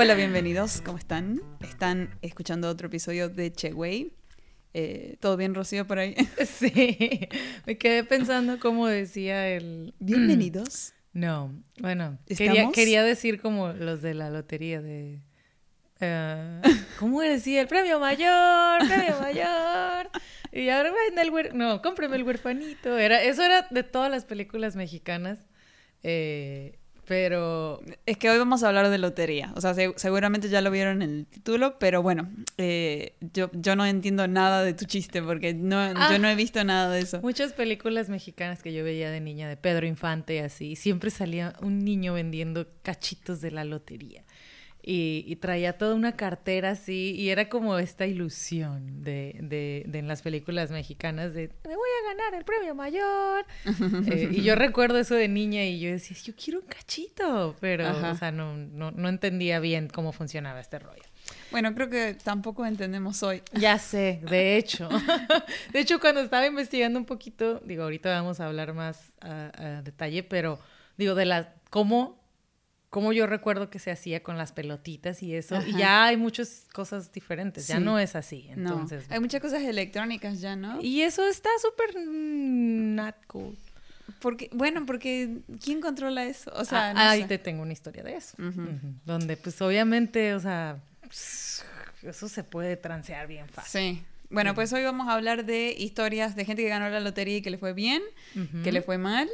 Hola, bienvenidos. ¿Cómo están? Están escuchando otro episodio de Che Wey. Eh, ¿Todo bien, Rocío, por ahí? Sí, me quedé pensando cómo decía el... Bienvenidos. No, bueno, quería, quería, decir como los de la lotería de... Uh, ¿Cómo decía? El premio mayor, premio mayor. Y ahora en el huer... No, cómpreme el huerfanito. Era, eso era de todas las películas mexicanas. Eh, pero... Es que hoy vamos a hablar de lotería. O sea, seguramente ya lo vieron en el título, pero bueno, eh, yo, yo no entiendo nada de tu chiste porque no, yo ah. no he visto nada de eso. Muchas películas mexicanas que yo veía de niña, de Pedro Infante y así, siempre salía un niño vendiendo cachitos de la lotería y, traía toda una cartera así y era como esta ilusión de, de, de en las películas mexicanas de me voy a ganar el premio mayor eh, y yo recuerdo eso de niña y yo decía yo quiero un cachito pero o sea no, no, no entendía bien cómo funcionaba este rollo bueno, creo que tampoco entendemos hoy. Ya sé, de hecho. De hecho, cuando estaba investigando un poquito, digo, ahorita vamos a hablar más a, a detalle, pero digo, de la cómo como yo recuerdo que se hacía con las pelotitas y eso. Y ya hay muchas cosas diferentes, ya no es así. Entonces, Hay muchas cosas electrónicas ya, ¿no? Y eso está súper not cool. Porque, bueno, porque ¿quién controla eso? O sea, ah, ahí te tengo una historia de eso. Donde, pues, obviamente, o sea, eso se puede transear bien fácil. Sí. Bueno, pues hoy vamos a hablar de historias de gente que ganó la lotería y que le fue bien, que le fue mal,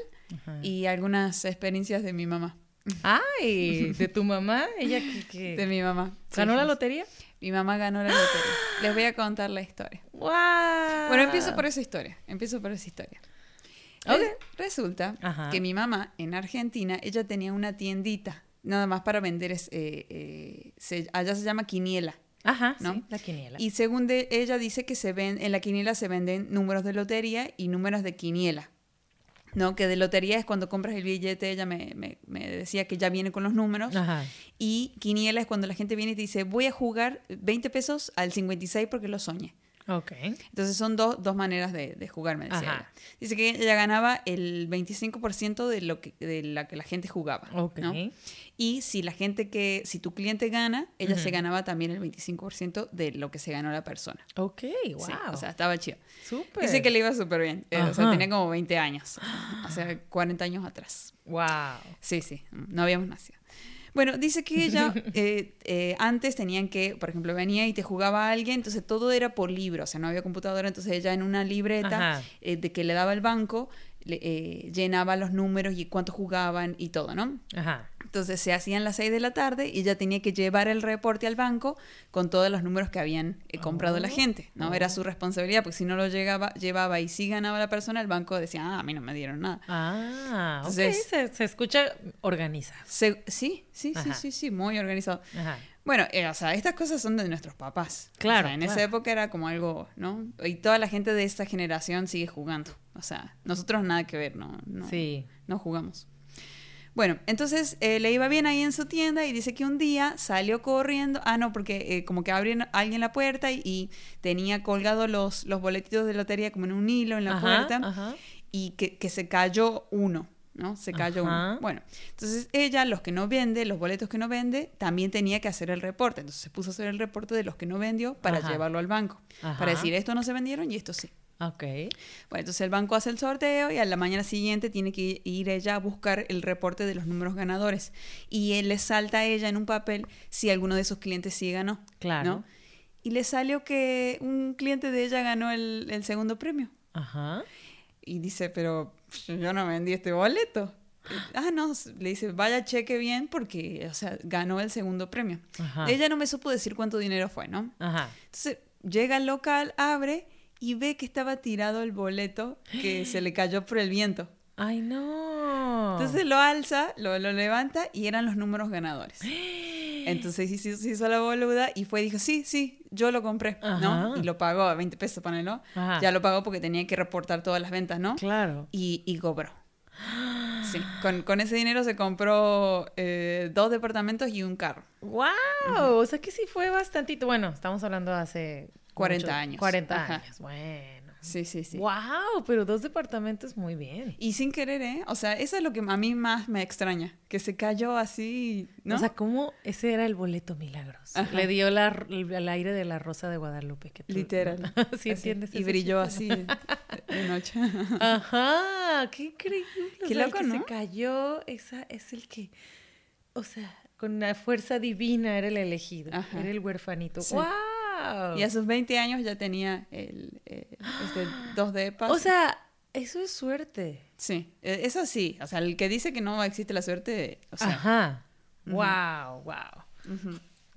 y algunas experiencias de mi mamá. Ay, de tu mamá, ella que, de mi mamá. ¿Ganó la lotería? Mi mamá ganó la lotería. Les voy a contar la historia. Wow. Bueno, empiezo por esa historia. Empiezo por esa historia. Resulta que mi mamá en Argentina, ella tenía una tiendita, nada más para vender, eh, eh, allá se llama quiniela. Ajá, ¿no? la quiniela. Y según ella dice que se ven, en la quiniela se venden números de lotería y números de quiniela. ¿No? Que de lotería es cuando compras el billete, ella me, me, decía que ya viene con los números. Y quiniela es cuando la gente viene y te dice, voy a jugar 20 pesos al 56 porque lo soñé. Ok. Entonces son dos, dos maneras de, de jugar, me decía Dice que ella ganaba el 25% de lo que de la que la gente jugaba. Ok. Y si la gente que, si tu cliente gana, ella se ganaba también el 25% de lo que se ganó la persona. Ok, wow. o sea, estaba chido. Súper. Dice que le iba súper bien. Eh, o sea, tenía como 20 años. O sea, 40 años atrás. Wow. Sí, sí. No habíamos nacido. Bueno, dice que ella eh, eh, antes tenían que, por ejemplo, venía y te jugaba a alguien, entonces todo era por libro, o sea, no había computadora, entonces ella en una libreta eh, de que le daba el banco, llenaba los números y cuánto jugaban y todo, ¿no? Ajá. Entonces se hacían las 6 de la tarde y ella tenía que llevar el reporte al banco con todos los números que habían eh, comprado la oh. gente, ¿no? Era su responsabilidad, porque si no lo llegaba, llevaba y sí ganaba la persona, el banco decía, ah, a mí no me dieron nada. Ah, Entonces, se, escucha organizado. sí, sí, sí, sí, sí, muy organizado. Bueno, eh, o sea, estas cosas son de nuestros papás. Claro. en esa época era como algo, ¿no? Y toda la gente de esta generación sigue jugando. O sea, nosotros nada que ver, ¿no? no sí. No jugamos. Bueno, entonces eh, le iba bien ahí en su tienda y dice que un día salió corriendo, ah, no, porque eh, como que abrió alguien la puerta y, tenía colgados los, los boletitos de lotería como en un hilo en la puerta y que, que, se cayó uno. ¿no? Se cayó uno. Bueno, entonces ella, los que no vende, los boletos que no vende, también tenía que hacer el reporte. Entonces se puso a hacer el reporte de los que no vendió para llevarlo al banco. Para decir, esto no se vendieron y esto sí. Ok. Bueno, entonces el banco hace el sorteo y a la mañana siguiente tiene que ir ella a buscar el reporte de los números ganadores. Y él le salta a ella en un papel si alguno de esos clientes sí ganó. Claro. Y le salió que un cliente de ella ganó el, segundo premio. Ajá. Y dice, pero yo no vendí este boleto. Ah, no, le dice, vaya cheque bien porque, o sea, ganó el segundo premio. Ajá. Ella no me supo decir cuánto dinero fue, ¿no? Ajá. Entonces llega al local, abre y ve que estaba tirado el boleto que se le cayó por el viento. Ay, no. Entonces lo alza, lo, lo levanta y eran los números ganadores. Entonces sí, sí, sí hizo la boluda y fue y dijo, sí, sí, yo lo compré, ¿no? Y lo pagó a 20 pesos, ponelo. Ajá. Ya lo pagó porque tenía que reportar todas las ventas, ¿no? Claro. Y, y cobró. Sí, con, con ese dinero se compró eh, dos departamentos y un carro. ¡Wow! O sea que sí fue bastantito. Bueno, estamos hablando de hace... 40 mucho- años. 40 Ajá. años. Bueno. Sí, sí, sí. ¡Wow! Pero dos departamentos muy bien. Y sin querer, ¿eh? O sea, eso es lo que a mí más me extraña, que se cayó así, ¿no? O sea, ¿cómo ese era el boleto milagroso? Ajá. Le dio la, el aire de la rosa de Guadalupe. Que tú- Literal. ¿Sí Así. entiendes? Y brilló así de, noche. Ajá, qué increíble. O Qué el loco, que ¿no? se cayó, esa es el que, o sea, con la fuerza divina era el elegido, Ajá. era el huerfanito. Sí. ¡Wow! Y a sus 20 años ya tenía el, eh, este, dos depas. O sea, eso es suerte. sí, eh, eso sí. O sea, el que dice que no existe la suerte, o sea, Ajá. Wow, wow.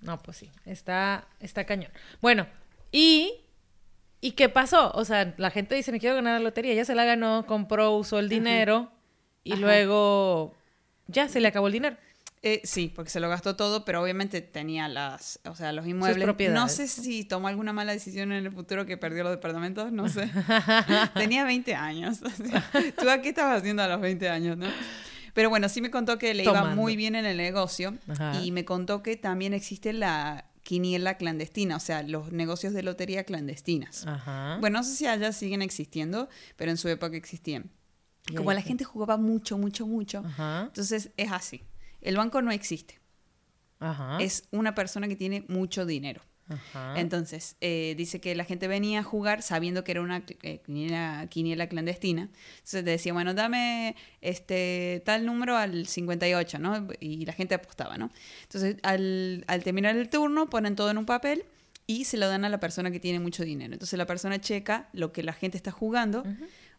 No, pues sí, está, está cañón. Bueno, y, ¿y qué pasó? O sea, la gente dice, me quiero ganar la lotería, ya se la ganó, compró, usó el dinero y Ajá. luego ya se le acabó el dinero. Eh, sí, porque se lo gastó todo, pero obviamente tenía las, o sea, los inmuebles. No propiedades. sé si tomó alguna mala decisión en el futuro que perdió los departamentos, no sé. tenía 20 años. o sea, ¿Tú a qué estabas haciendo a los 20 años, no? Pero bueno, sí me contó que le iba Tomando. muy bien en el negocio Ajá. y me contó que también existe la quiniela clandestina, o sea, los negocios de lotería clandestinas. Ajá. Bueno, no sé si allá siguen existiendo, pero en su época existían. ¿Y Como la gente jugaba mucho, mucho, mucho, Ajá. entonces es así. El banco no existe, Ajá. es una persona que tiene mucho dinero. Ajá. Entonces, eh, dice que la gente venía a jugar sabiendo que era una eh, quiniela, quiniela clandestina. Entonces te decía, bueno, dame este tal número al 58, ¿no? Y la gente apostaba, ¿no? Entonces, al, al terminar el turno, ponen todo en un papel y se lo dan a la persona que tiene mucho dinero. Entonces, la persona checa lo que la gente está jugando.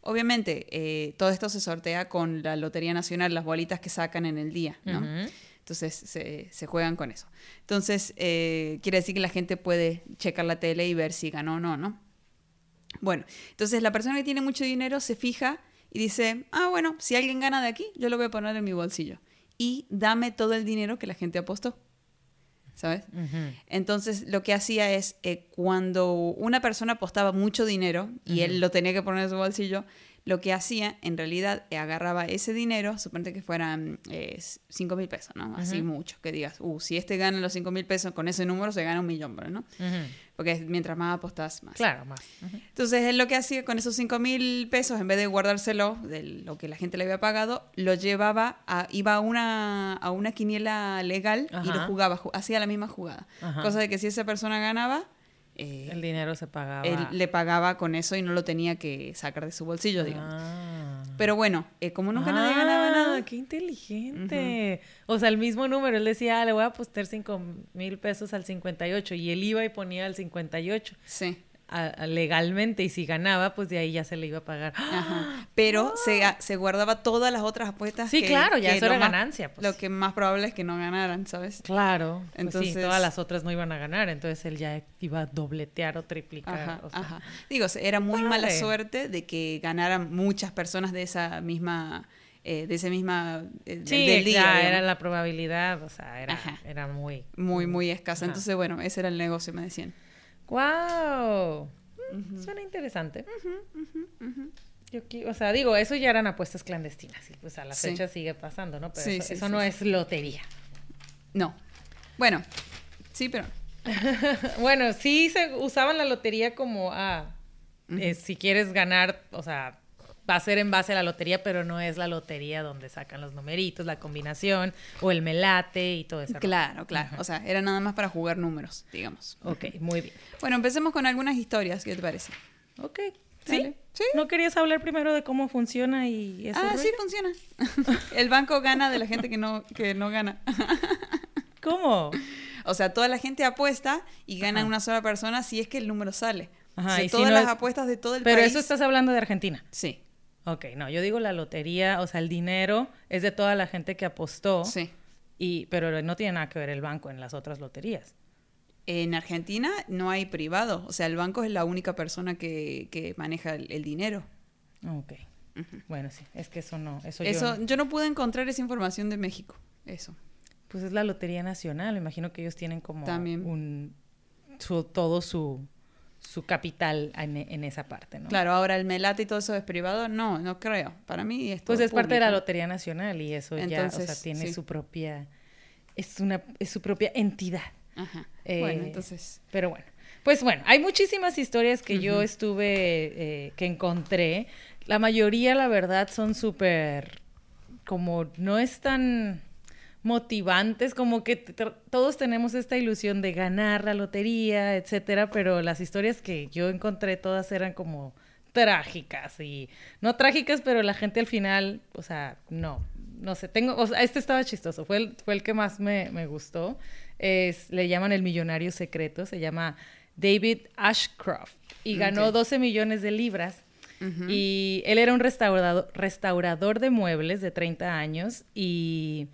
Obviamente, eh, todo esto se sortea con la Lotería Nacional, las bolitas que sacan en el día, ¿no? Entonces se, se juegan con eso. Entonces, eh, quiere decir que la gente puede checar la tele y ver si ganó o no, ¿no? Bueno, entonces la persona que tiene mucho dinero se fija y dice, ah, bueno, si alguien gana de aquí, yo lo voy a poner en mi bolsillo. Y dame todo el dinero que la gente apostó. ¿Sabes? Entonces lo que hacía es, eh, cuando una persona apostaba mucho dinero y él lo tenía que poner en su bolsillo, lo que hacía en realidad eh, agarraba ese dinero, suponte que fueran 5 mil pesos, ¿no? Así mucho, que digas, uh, si este gana los 5 mil pesos, con ese número se gana un millón, ¿no? Porque mientras más apostas, más. Claro, más. Entonces él lo que hacía con esos 5 mil pesos, en vez de guardárselo de lo que la gente le había pagado, lo llevaba, a, iba a una, a una quiniela legal y lo jugaba, ju- hacía la misma jugada. Cosa de que si esa persona ganaba, eh, El dinero se pagaba. él le pagaba con eso y no lo tenía que sacar de su bolsillo, digamos. Ah. Pero bueno, eh, como nunca nadie ganaba Ah, nada, ¡Qué inteligente! O sea, el mismo número. Él decía, ah, le voy a apostar 5 mil pesos al 58. Y él iba y ponía al 58 sí. A- legalmente. Y si ganaba, pues de ahí ya se le iba a pagar. Ajá. Pero se, se guardaba todas las otras apuestas. Sí, que- claro, ya que eso era más- ganancia. pues. Lo que más probable es que no ganaran, ¿sabes? Claro. Entonces, sí, Entonces- todas las otras no iban a ganar. Entonces él ya iba a dobletear o triplicar. Ajá, o sea. ajá. Digo, era muy mala suerte de que ganaran muchas personas de esa misma, eh, de ese misma, eh, Sí, del día. ya, era la probabilidad. O sea, era, era muy... Muy, muy escasa. Ajá. Entonces, bueno, ese era el negocio, me decían. ¡Wow! Suena interesante. Yo qui- o sea, digo, eso ya eran apuestas clandestinas y pues a la Sí. fecha sigue pasando, ¿no? Pero Sí, eso, sí, eso sí, no es lotería. No. Bueno, sí, pero. bueno, sí se usaban la lotería como, ah, eh, si quieres ganar, o sea, va a ser en base a la lotería, pero no es la lotería donde sacan los numeritos, la combinación o el melate y todo eso. Claro, claro. O sea, era nada más para jugar números, digamos. Ok, muy bien. Bueno, empecemos con algunas historias. ¿Qué te parece? Ok. ¿Sí? Sí. ¿No querías hablar primero de cómo funciona y eso? Ah, sí, funciona. El banco gana de la gente que no, que no gana. ¿Cómo? O sea, toda la gente apuesta y gana Ajá. una sola persona si es que el número sale. Ajá, O sea, y si todas no las es- apuestas de todo el Pero país. eso estás hablando de Argentina. Sí, Ok, no, yo digo la lotería, o sea, el dinero es de toda la gente que apostó, sí. y, pero no tiene nada que ver el banco en las otras loterías. En Argentina no hay privado. O sea, el banco es la única persona que, que maneja el, el dinero. Ok. Bueno, sí, es que eso no, eso, Eso, yo, yo no pude encontrar esa información de México. Eso. pues es la Lotería Nacional, imagino que ellos tienen como También. un su- todo su su capital en, en esa parte, ¿no? Claro, ahora el melate y todo eso es privado. No, no creo. Para mí es Pues todo es parte de la. Lotería Nacional y eso ya, o sea, tiene sí. su propia es una es su propia entidad. Ajá. Eh, bueno, entonces. Pero bueno, pues bueno, hay muchísimas historias que yo estuve, eh, que encontré. La mayoría, la verdad, son súper, como no es tan motivantes, como que todos tenemos esta ilusión de ganar la lotería, etcétera, pero las historias que yo encontré todas eran como trágicas y no trágicas, pero la gente al final, o sea, no, no sé, tengo, o sea, este estaba chistoso, fue el, fue el que más me, me gustó, es, le llaman el millonario secreto, se llama David Ashcroft y ganó Ok. 12 millones de libras y él era un restaurador, restaurador de muebles de 30 años y,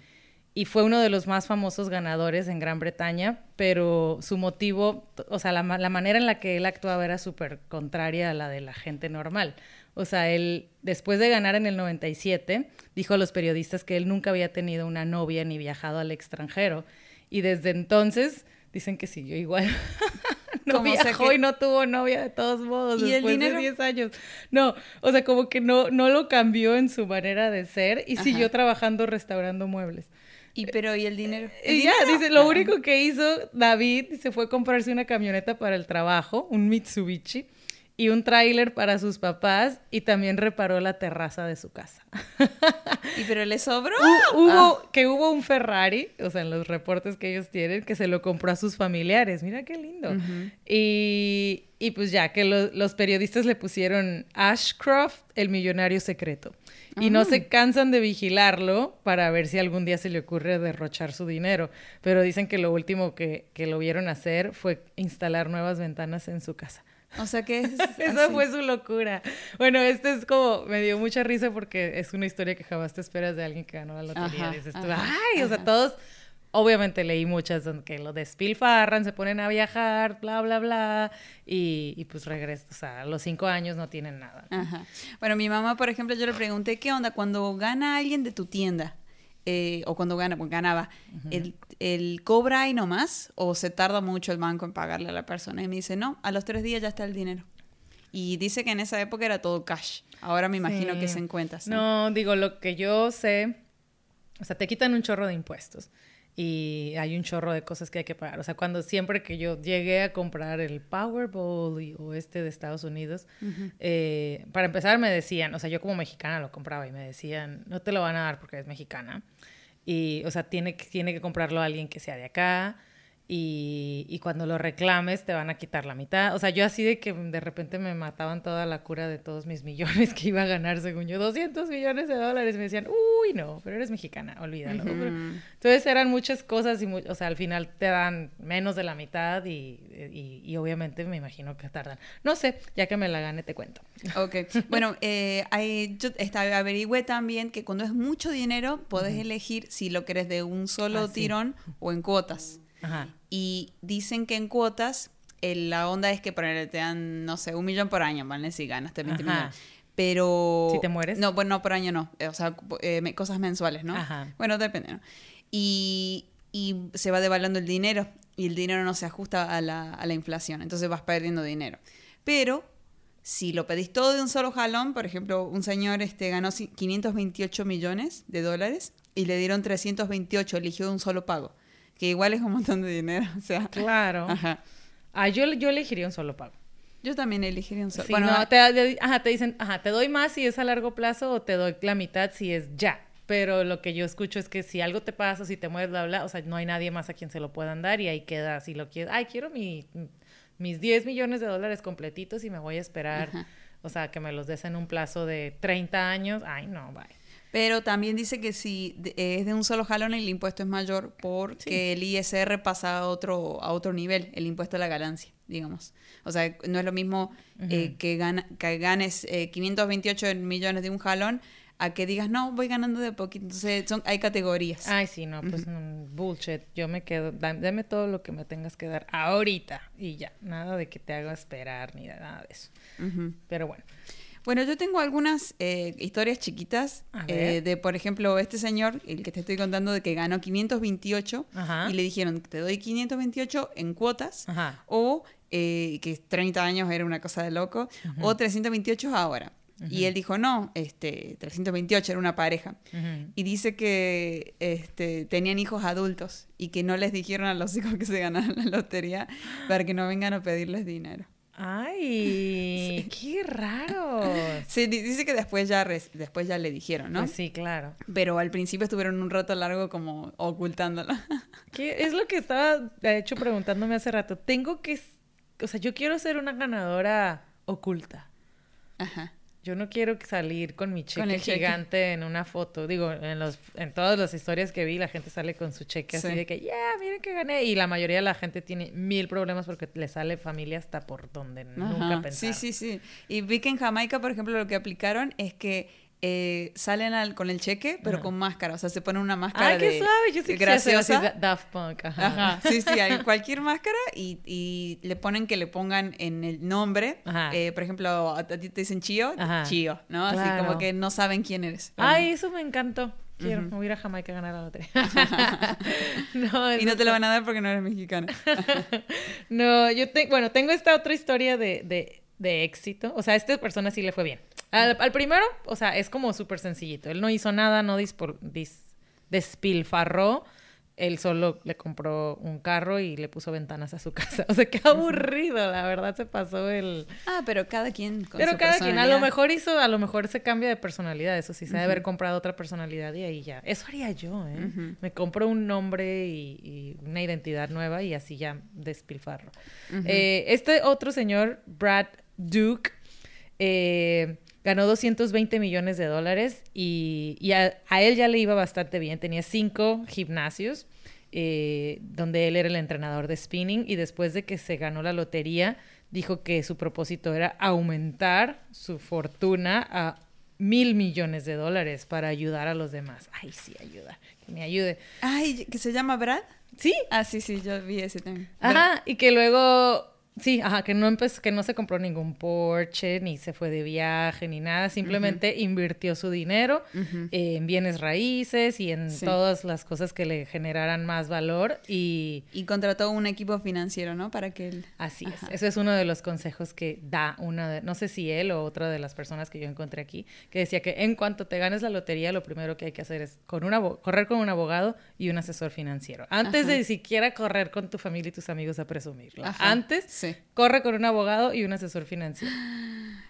y fue uno de los más famosos ganadores en Gran Bretaña, pero su motivo, o sea, la, la manera en la que él actuaba era súper contraria a la de la gente normal. O sea, él, después de ganar en el 97, dijo a los periodistas que él nunca había tenido una novia ni viajado al extranjero. Y desde entonces dicen que siguió igual. no Como, viajó que- y no tuvo novia de todos modos ¿Y el dinero? de 10 años. No, o sea, como que no, no lo cambió en su manera de ser y Ajá. siguió trabajando restaurando muebles. Y pero ¿y el dinero? ¿El Y ya, dice, lo único que hizo David se fue a comprarse una camioneta para el trabajo, un Mitsubishi, y un tráiler para sus papás, y también reparó la terraza de su casa. ¿Y pero le sobró? Hu- hubo, Ah. que hubo un Ferrari, o sea, en los reportes que ellos tienen, que se lo compró a sus familiares. Mira qué lindo. Y, y pues ya, que lo- los periodistas le pusieron Ashcroft, el millonario secreto. Y no se cansan de vigilarlo para ver si algún día se le ocurre derrochar su dinero. Pero dicen que lo último que, que lo vieron hacer fue instalar nuevas ventanas en su casa. O sea que es Esa fue su locura. Bueno, este es como, me dio mucha risa porque es una historia que jamás te esperas de alguien que ganó la lotería. Ajá, Dices tú, ajá, ay, o sea, todos, obviamente leí muchas donde que lo despilfarran, se ponen a viajar, bla, bla, bla, y, y pues regresan, o sea, a los cinco años no tienen nada. Ajá. Bueno, mi mamá, por ejemplo, yo le pregunté, ¿qué onda cuando gana alguien de tu tienda? Eh, o cuando gana, pues ganaba, ¿el, el cobra ahí nomás o se tarda mucho el banco en pagarle a la persona? Y me dice, no, a los tres días ya está el dinero. Y dice que en esa época era todo cash. Ahora me imagino Sí. que se en cuentas. ¿no? No, digo, lo que yo sé, o sea, te quitan un chorro de impuestos y hay un chorro de cosas que hay que pagar. O sea, cuando siempre que yo llegué a comprar el Powerball y- o este de Estados Unidos, eh, para empezar me decían, o sea, yo como mexicana lo compraba y me decían, no te lo van a dar porque eres mexicana. Y, o sea, tiene, que- tiene que comprarlo alguien que sea de acá. Y, y cuando lo reclames te van a quitar la mitad. O sea, yo así de que de repente me mataban toda la cura de todos mis millones que iba a ganar, según yo, 200 millones de dólares. Me decían, uy, no, pero eres mexicana, olvídalo. Entonces eran muchas cosas y, o sea, al final te dan menos de la mitad y, y- y obviamente me imagino que tardan. No sé, ya que me la gane te cuento. Ok, bueno, eh, hay- yo esta- averigüé también que cuando es mucho dinero, podés elegir si lo querés de un solo Ah, sí. tirón o en cuotas. Ajá. Y dicen que en cuotas, la onda es que ponele, te dan, no sé, un millón por año, ¿vale? Si ganaste 20 Ajá. millones. Pero... ¿Si te mueres? No, bueno, no, por año no. Eh, O sea, eh, cosas mensuales, ¿no? Ajá. Bueno, depende, ¿no? Y, y se va devaluando el dinero y el dinero no se ajusta a la, a la inflación. Entonces vas perdiendo dinero. Pero si lo pedís todo de un solo jalón, por ejemplo, un señor este, ganó ci- 528 millones de dólares y le dieron 328, eligió de un solo pago. Que igual es un montón de dinero. O sea, Claro. Ajá. Ah, yo, yo elegiría un solo pago. Yo también elegiría un solo. Sí, bueno, no, ah, te, ajá, te dicen, ajá, te doy más si es a largo plazo o te doy la mitad si es ya. Pero lo que yo escucho es que si algo te pasa, si te mueves, bla, bla, o sea, no hay nadie más a quien se lo puedan dar y ahí queda, si lo quieres, ay, quiero mi, mis 10 millones de dólares completitos y me voy a esperar, Ajá. o sea, que me los des en un plazo de 30 años, ay, no, bye. Pero también dice que si es de un solo jalón el impuesto es mayor porque el ISR pasa a otro, a otro nivel, el impuesto a la ganancia, digamos. O sea, no es lo mismo eh, que, gana- que ganes eh, 528 millones de un jalón a que digas, no, voy ganando de poquito. Entonces, son, hay categorías. Ay, sí, no, pues mm, bullshit. Yo me quedo, dame, todo lo que me tengas que dar ahorita y ya. Nada de que te haga esperar ni de nada de eso. Ujú. Pero bueno. Bueno, yo tengo algunas eh, historias chiquitas eh, de, por ejemplo, este señor, el que te estoy contando, de que ganó 528 Ajá. y le dijeron, te doy 528 en cuotas Ajá. o eh, que 30 años era una cosa de loco, o 328 ahora. Y él dijo, no, este, 328 era una pareja. Y dice que este, tenían hijos adultos y que no les dijeron a los hijos que se ganaran la lotería para que no vengan a pedirles dinero. Ay, qué raro. Sí, di- dice que después ya, después ya le dijeron, ¿no? Pues sí, claro. Pero al principio estuvieron un rato largo como ocultándola. ¿Qué es lo que estaba, de hecho, preguntándome hace rato? Tengo que, o sea, yo quiero ser una ganadora oculta. Ajá. Yo no quiero salir con mi cheque, Con el cheque. gigante en una foto. Digo, en los en todas las historias que vi, la gente sale con su cheque así Sí. de que, ya, miren que gané. Y la mayoría de la gente tiene mil problemas porque le sale familia hasta por donde nunca pensaron. Sí, sí, sí. Y vi que en Jamaica, por ejemplo, lo que aplicaron es que eh, salen al- con el cheque, pero Ajá. con máscara. O sea, se ponen una máscara Ay, qué de- suave. Yo sí así, graciosa. Da- Daft Punk. Ajá. Ajá, sí, sí, hay cualquier máscara y, y le ponen que le pongan en el nombre. Ajá. Eh, por ejemplo, a, ti te dicen Chío, Ajá. Chío, ¿no? Así como que no saben quién eres. Ay, eso me encantó. Quiero Ujú. me voy a ir a Jamaica a ganar la lotería. no, Y no te lo van a dar porque no eres mexicana. No, yo tengo, bueno, tengo esta otra historia de, de, de éxito. O sea, a esta persona sí le fue bien. Al, al primero, o sea, es como súper sencillito. Él no hizo nada, no dispor- dis- despilfarró. Él solo le compró un carro y le puso ventanas a su casa. O sea, qué aburrido, la verdad se pasó el... Ah, pero cada quien con Pero su cada quien, a lo mejor hizo, a lo mejor se cambia de personalidad, eso sí, se debe haber comprado otra personalidad y ahí ya. Eso haría yo, ¿eh? Me compro un nombre y, y una identidad nueva y así ya despilfarro. Eh, este otro señor, Brad Duke, eh, ganó 220 millones de dólares y, y a, a él ya le iba bastante bien. Tenía cinco gimnasios eh, donde él era el entrenador de spinning y después de que se ganó la lotería dijo que su propósito era aumentar su fortuna a mil millones de dólares para ayudar a los demás. Ay, sí, ayuda, que me ayude. Ay, ¿que se llama Brad? Sí, Ah, sí, sí, yo vi ese también. Ajá, y que luego, sí, ajá, que no empezó, que no se compró ningún Porsche, ni se fue de viaje, ni nada, simplemente invirtió su dinero eh, en bienes raíces y en Sí. todas las cosas que le generaran más valor y Y contrató un equipo financiero, ¿no? Para que él... así Ajá. es. Eso es uno de los consejos que da una, de- no sé si él o otra de las personas que yo encontré aquí, que decía que en cuanto te ganes la lotería, lo primero que hay que hacer es con un abo- correr con un abogado y un asesor financiero. Antes Ajá. de siquiera correr con tu familia y tus amigos a presumirlo. Ajá, Antes Sí. Corre con un abogado y un asesor financiero.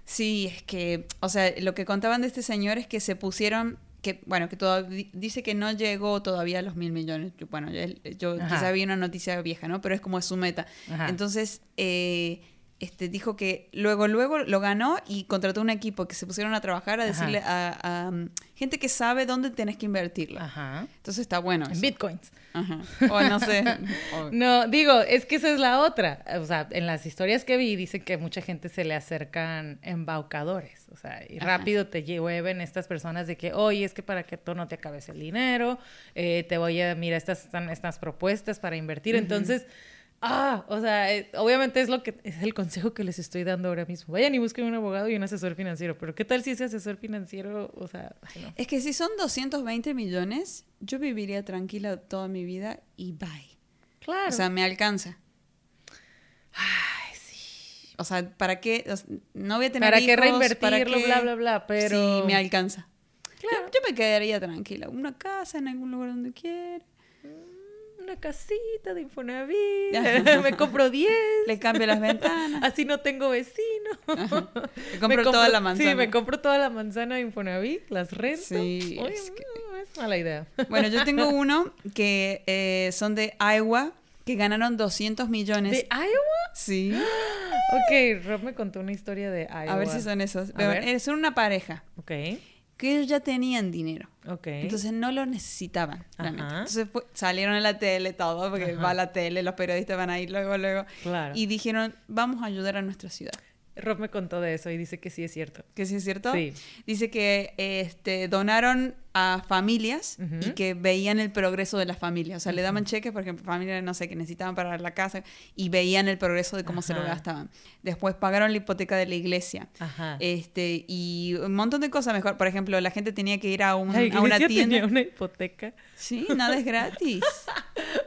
Sí, es que, o sea, lo que contaban de este señor es que se pusieron, que bueno, que todavía, dice que no llegó todavía a los mil millones. Yo- Bueno, yo Ajá. quizá vi una noticia vieja, ¿no? Pero es como su meta. Ajá. Entonces, eh, este, dijo que luego, luego lo ganó y contrató un equipo que se pusieron a trabajar a decirle a, a, um, gente que sabe dónde tenés que invertirla. Ajá. Entonces está bueno En bitcoins. Ajá. O no sé. o- No, digo, es que esa es la otra. O sea, en las historias que vi dicen que mucha gente se le acercan embaucadores. O sea, y Ajá. rápido te llueven estas personas de que, oye, es que para que tú no te acabes el dinero, eh, te voy a, mira, estas están estas propuestas para invertir. Entonces, ah, o sea, eh, obviamente es lo que es el consejo que les estoy dando ahora mismo. Vayan y busquen un abogado y un asesor financiero. Pero ¿qué tal si ese asesor financiero, o sea, ay, no. Es que si son 220 millones, yo viviría tranquila toda mi vida y bye. Claro. O sea, me alcanza. ay, sí. O sea, ¿para qué? O sea, no voy a tener ¿Para qué hijos, reinvertirlo, ¿para qué? bla, bla, bla? Pero... Sí, me alcanza. Claro. Yo, yo me quedaría tranquila. Una casa en algún lugar donde quiera. Una casita de Infonavit. Me compro 10. Le cambio las ventanas. Así no tengo vecino. Le compro, Me toda la manzana. Sí, me compro toda la manzana de Infonavit, las rento. Sí, Oye, es que- no, es mala idea. Bueno, yo tengo uno que eh, son de Iowa, que ganaron 200 millones. ¿De Iowa? Sí. Ok, Rob me contó una historia de Iowa. A ver si son esos. Pero, eh, son una pareja Ok, que ellos ya tenían dinero. ok. Entonces no lo necesitaban. Entonces salieron en la tele todo, porque Ajá. va a la tele, los periodistas van a ir luego, luego. claro. Y dijeron, vamos a ayudar a nuestra ciudad. Rob me contó de eso y dice que sí es cierto. ¿Que sí es cierto? Sí. Dice que este, donaron a familias y que veían el progreso de las familias. O sea, le daban cheques, por ejemplo, familias, no sé, que necesitaban para la casa y veían el progreso de cómo se lo gastaban. Después pagaron la hipoteca de la iglesia. Ajá. Este, y un montón de cosas mejor. Por ejemplo, la gente tenía que ir a, un- La a una tienda. tenía una hipoteca. Sí, nada es gratis.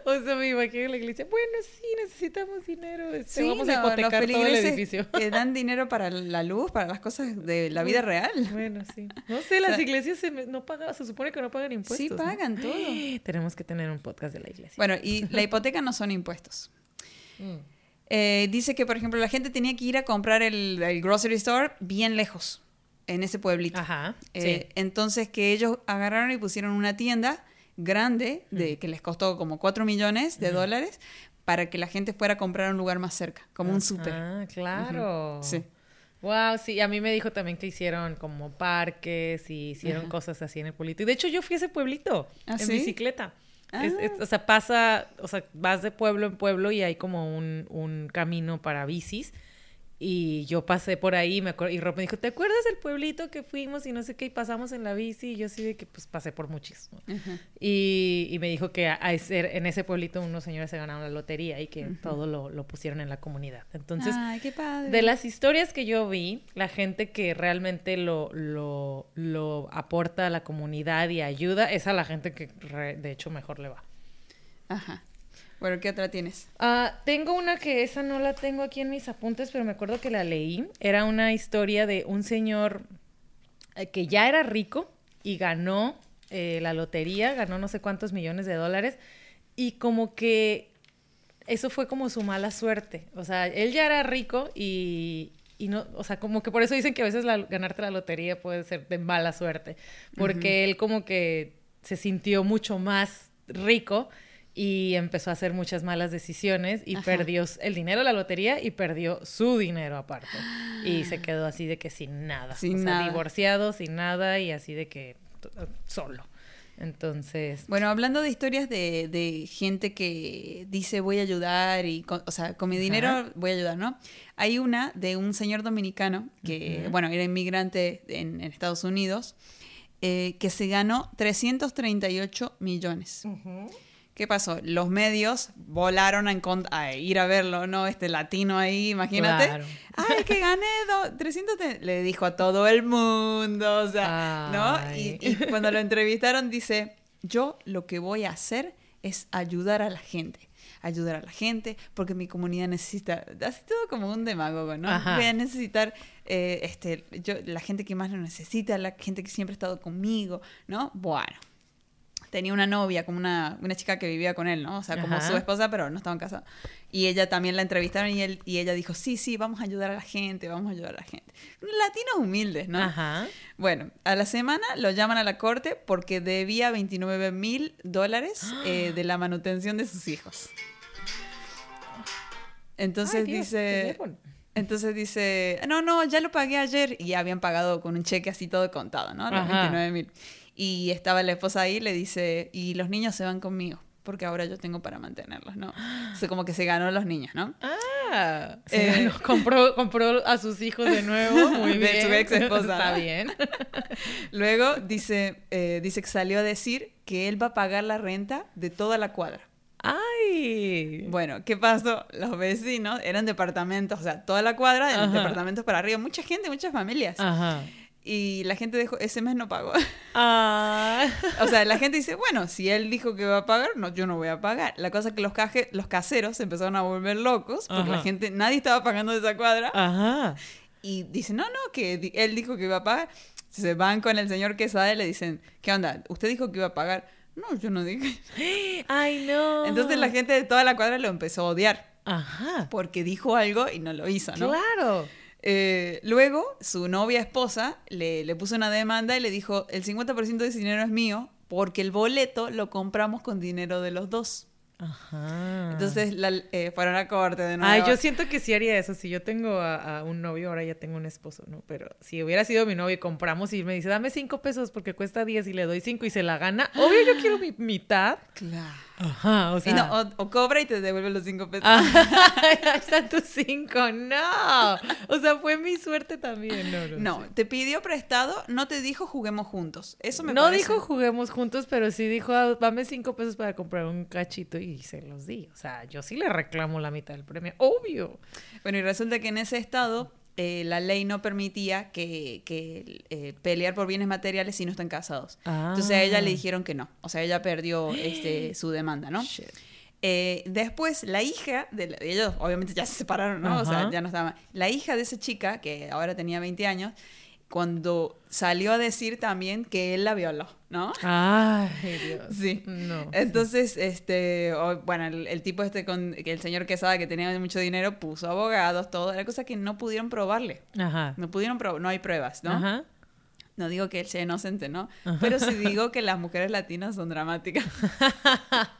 O sea, me imagino la iglesia, bueno, sí, necesitamos dinero, este, Sí, vamos a hipotecar todo el edificio. Que dan dinero para la luz, para las cosas de la vida real. Bueno, sí. No sé, las O sea, iglesias se, me- no pagan, se supone que no pagan impuestos. Sí, ¿no? pagan todo. Tenemos que tener un podcast de la iglesia. Bueno, y la hipoteca no son impuestos. Mm. Eh, dice que, por ejemplo, la gente tenía que ir a comprar el, el grocery store bien lejos, en ese pueblito. Ajá. Eh, Entonces, que ellos agarraron y pusieron una tienda grande, de, que les costó como 4 millones de dólares, para que la gente fuera a comprar a un lugar más cerca, como un súper. Ah, claro. Sí. Wow, sí, a mí me dijo también que hicieron como parques y hicieron Ajá. cosas así en el pueblito. Y de hecho yo fui a ese pueblito ¿Ah, en sí? bicicleta. Es- Ah. es- o sea, pasa, o sea, vas de pueblo en pueblo y hay como un, un camino para bicis. Y yo pasé por ahí me acuerdo, y Rob me dijo, ¿te acuerdas del pueblito que fuimos y no sé qué? Y pasamos en la bici. Y yo sí de que pues pasé por muchísimo. Ajá. Y, y me dijo que a- a ese- en ese pueblito unos señores se ganaron la lotería y que todo lo, lo pusieron en la comunidad. Entonces, Ay, qué padre. de las historias que yo vi, la gente que realmente lo, lo, lo aporta a la comunidad y ayuda, es a la gente que re- de hecho mejor le va. Ajá. Bueno, ¿qué otra tienes? Ah, tengo una que esa no la tengo aquí en mis apuntes, pero me acuerdo que la leí. Era una historia de un señor eh, que ya era rico y ganó eh, la lotería, ganó no sé cuántos millones de dólares y como que eso fue como su mala suerte. O sea, él ya era rico y, y no, o sea, como que por eso dicen que a veces la- ganarte la lotería puede ser de mala suerte, porque él como que se sintió mucho más rico y empezó a hacer muchas malas decisiones y Ajá. perdió el dinero de la lotería y perdió su dinero aparte. Y se quedó así de que sin nada. Sin o sea, nada. divorciado, sin nada y así de que solo. Entonces, Bueno, hablando de historias de, de gente que dice voy a ayudar y, con- o sea, con mi dinero voy a ayudar, ¿no? Hay una de un señor dominicano que, bueno, era inmigrante en, en Estados Unidos, eh, que se ganó 338 millones. ¿Qué pasó? Los medios volaron a, a ir a verlo, ¿no? Este latino ahí, imagínate. Claro. ¡Ay, que gané! do- 300 te-". Le dijo a todo el mundo, o sea, ¿no? Y, y cuando lo entrevistaron dice, yo lo que voy a hacer es ayudar a la gente. Ayudar a la gente porque mi comunidad necesita, así todo como un demagogo, ¿no? Ajá. Voy a necesitar eh, este, yo, la gente que más lo necesita, la gente que siempre ha estado conmigo, ¿no? Bueno, tenía una novia, como una, una chica que vivía con él, ¿no? O sea, como Ajá. su esposa, pero no estaban casados. Y ella también la entrevistaron y, él, y ella dijo, sí, sí, vamos a ayudar a la gente, vamos a ayudar a la gente. Latinos humildes, ¿no? Ajá. Bueno, a la semana lo llaman a la corte porque debía 29 mil dólares eh, de la manutención de sus hijos. Entonces Ay, Dios, dice... Entonces dice, no, no, ya lo pagué ayer. Y ya habían pagado con un cheque así todo contado, ¿no? Los Ajá. 29 mil. Y estaba la esposa ahí y le dice, y los niños se van conmigo, porque ahora yo tengo para mantenerlos, ¿no? O sea, como que se ganó los niños, ¿no? Ah, se Eh, ganó, compró, compró a sus hijos de nuevo. Muy De bien. su ex esposa, Está ¿no? bien. Luego dice, eh, dice que salió a decir que él va a pagar la renta de toda la cuadra. Ay. Bueno, ¿qué pasó? Los vecinos eran departamentos, o sea, toda la cuadra, Ajá. departamentos para arriba, mucha gente, muchas familias. Ajá. Y la gente dijo, ese mes no pagó. Ah. O sea, la gente dice, bueno, si él dijo que va a pagar, no, yo no voy a pagar. La cosa es que los, caje, los caseros se empezaron a volver locos porque la gente, nadie estaba pagando de esa cuadra. Ajá. Y dicen, no, no, que él dijo que iba a pagar. Se van con el señor Quesada y le dicen, ¿qué onda? ¿Usted dijo que iba a pagar? No, yo no dije. Ay, no. Entonces la gente de toda la cuadra lo empezó a odiar Ajá. porque dijo algo y no lo hizo, ¿no? Claro. Eh, luego, su novia esposa le, le puso una demanda y le dijo, el 50% de ese dinero es mío porque el boleto lo compramos con dinero de los dos. Ajá. Entonces la, eh, fueron a corte de nuevo. Ay, yo siento que sí haría eso. Si yo tengo a, a un novio, ahora ya tengo un esposo, ¿no? Pero si hubiera sido mi novio y compramos y me dice, dame cinco pesos porque cuesta 10 y le doy cinco y se la gana, obvio yo quiero mi mitad. Claro. Ajá, o sea. no, o, o cobra y te devuelve los cinco pesos. Ah, ahí están tus cinco, no. O sea, fue mi suerte también, no. No, te pidió prestado, no te dijo juguemos juntos. Eso me No parece- dijo juguemos juntos, pero sí dijo, "Ah, dame cinco pesos para comprar un cachito y se los di. O sea, yo sí le reclamo la mitad del premio, obvio. Bueno, y resulta que en ese estado eh, la ley no permitía que, que, eh, pelear por bienes materiales si no están casados. Entonces a ella le Ah. dijeron que no. O sea, ella perdió este, su demanda, ¿no? Shit. Eh, después, la hija de, la- ellos, obviamente ya se separaron, ¿no? O sea, ya no estaba. La hija de esa chica, que ahora tenía 20 años, cuando salió a decir también que él la violó, ¿no? Ay, Dios. Sí. No. Entonces, este, o- bueno, el, el tipo este con que el señor Quesada que tenía mucho dinero puso abogados, todo, era cosa que no pudieron probarle. Ajá. No pudieron probar, no hay pruebas, ¿no? Ajá. No digo que él sea inocente, ¿no? Pero sí digo que las mujeres latinas son dramáticas.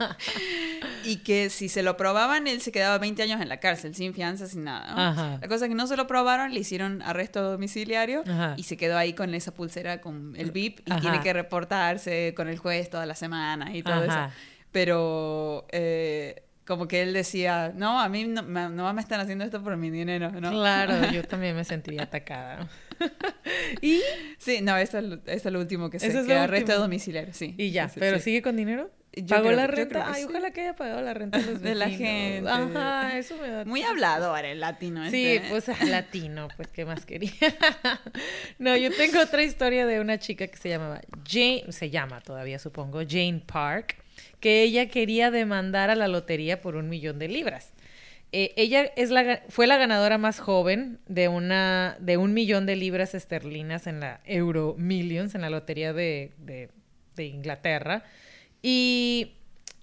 y que si se lo probaban, él se quedaba 20 años en la cárcel, sin fianza, sin nada. ¿no? Ajá. La cosa es que no se lo probaron, le hicieron arresto domiciliario Ajá. y se quedó ahí con esa pulsera con el VIP y Ajá. tiene que reportarse con el juez todas las semanas y todo eso. Pero eh, como que él decía, no, a mí no, me- no me están haciendo esto por mi dinero, ¿no? Claro, yo también me sentiría atacada. y, Sí, no, es es lo último que sé, Eso es que lo arresto domiciliario, sí. y ya, Sí, sí, pero sí. sigue con dinero. ¿Pagó la renta? Ay, ojalá que haya pagado la renta de los De la gente. Ajá, eso me da Muy hablador el latino este. Sí, ¿eh? pues latino, pues qué más quería. no, yo tengo otra historia de una chica que se llamaba Jane, se llama todavía supongo, Jane Park, que ella quería demandar a la lotería por un millón de libras. Eh, ella es la, fue la ganadora más joven de una de un millón de libras esterlinas en la Euro Millions, en la lotería de, de- Inglaterra. Y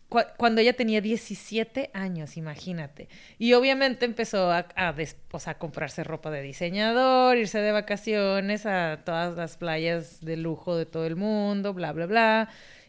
cua- cuando ella tenía 17 años, imagínate. Y obviamente empezó a, a des- o sea, a comprarse ropa de diseñador, irse de vacaciones a todas las playas de lujo de todo el mundo, bla, bla, bla.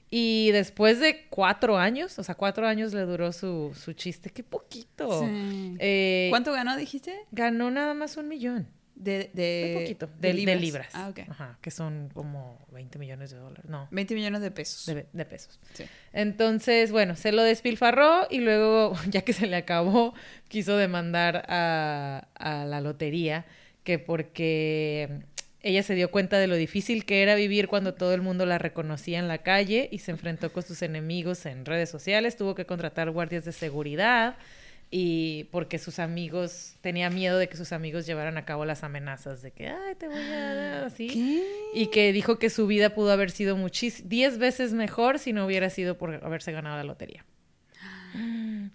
Y después de cuatro años, o sea, cuatro años le duró su, su chiste. ¡Qué poquito! Sí. Eh, ¿Cuánto ganó, dijiste? Ganó nada más un millón. De, de, Un poquito. de De, de libras. Ah, ok. Ajá, que son como 20 millones de dólares. No, 20 millones de pesos. de, de pesos. Sí. Entonces, bueno, se lo despilfarró y luego, ya que se le acabó, quiso demandar a, a la lotería, que porque ella se dio cuenta de lo difícil que era vivir cuando todo el mundo la reconocía en la calle y se enfrentó con sus enemigos en redes sociales, tuvo que contratar guardias de seguridad y porque sus amigos, tenía miedo de que sus amigos llevaran a cabo las amenazas de que, ay, te voy a dar así. ¿Qué? Y que dijo que su vida pudo haber sido muchis 10 veces mejor si no hubiera sido por haberse ganado la lotería.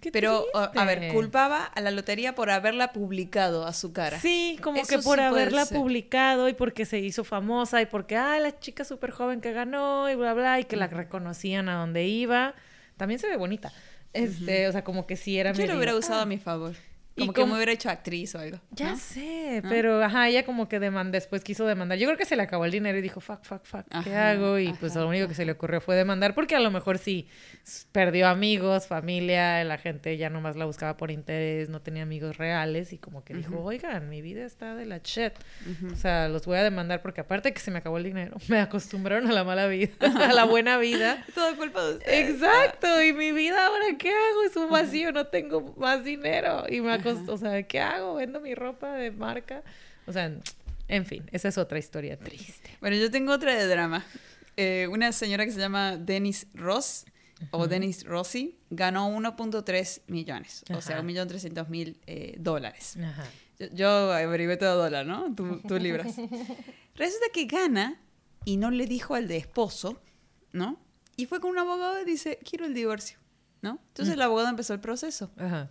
Qué Pero, a- a ver, culpaba a la lotería por haberla publicado a su cara. Sí, como Eso que por sí haberla publicado y porque se hizo famosa y porque, ay, la chica súper joven que ganó y bla, bla, y que la reconocían a donde iba. También se ve bonita. Este, o sea, como que sí era Yo lo hubiera usado ah, a mi favor. Y Como que como- me hubiera hecho actriz o algo. Ya ¿no? sé, ¿No? pero ajá, ella como que demandó, después quiso demandar. Yo creo que se le acabó el dinero y dijo, fuck, fuck, fuck, ¿qué Ajá, hago? Y pues lo único que se le ocurrió fue demandar porque a lo mejor sí perdió amigos, familia, la gente ya nomás la buscaba por interés, no tenía amigos reales y como que dijo, oigan, mi vida está de la shit. O sea, los voy a demandar porque aparte que se me acabó el dinero, me acostumbraron a la mala vida, a la buena vida. Todo culpa de usted. Exacto, y mi vida ahora qué hago, es un vacío, no tengo más dinero y me acosto, o sea, ¿qué hago? Vendo mi ropa de marca, o sea, en fin, esa es otra historia triste. Bueno, yo tengo otra de drama. Eh, una señora que se llama Dennis Ross o Dennis Rossi ganó 1.3 millones, o sea, Ajá. 1.300.000 eh, dólares. Ajá. Yo, yo averigué todo dólar, ¿no? Tú, tú libras. Resulta que gana y no le dijo al de esposo, ¿no? Y fue con un abogado y dice, quiero el divorcio, ¿no? Entonces el abogado empezó el proceso. Ajá.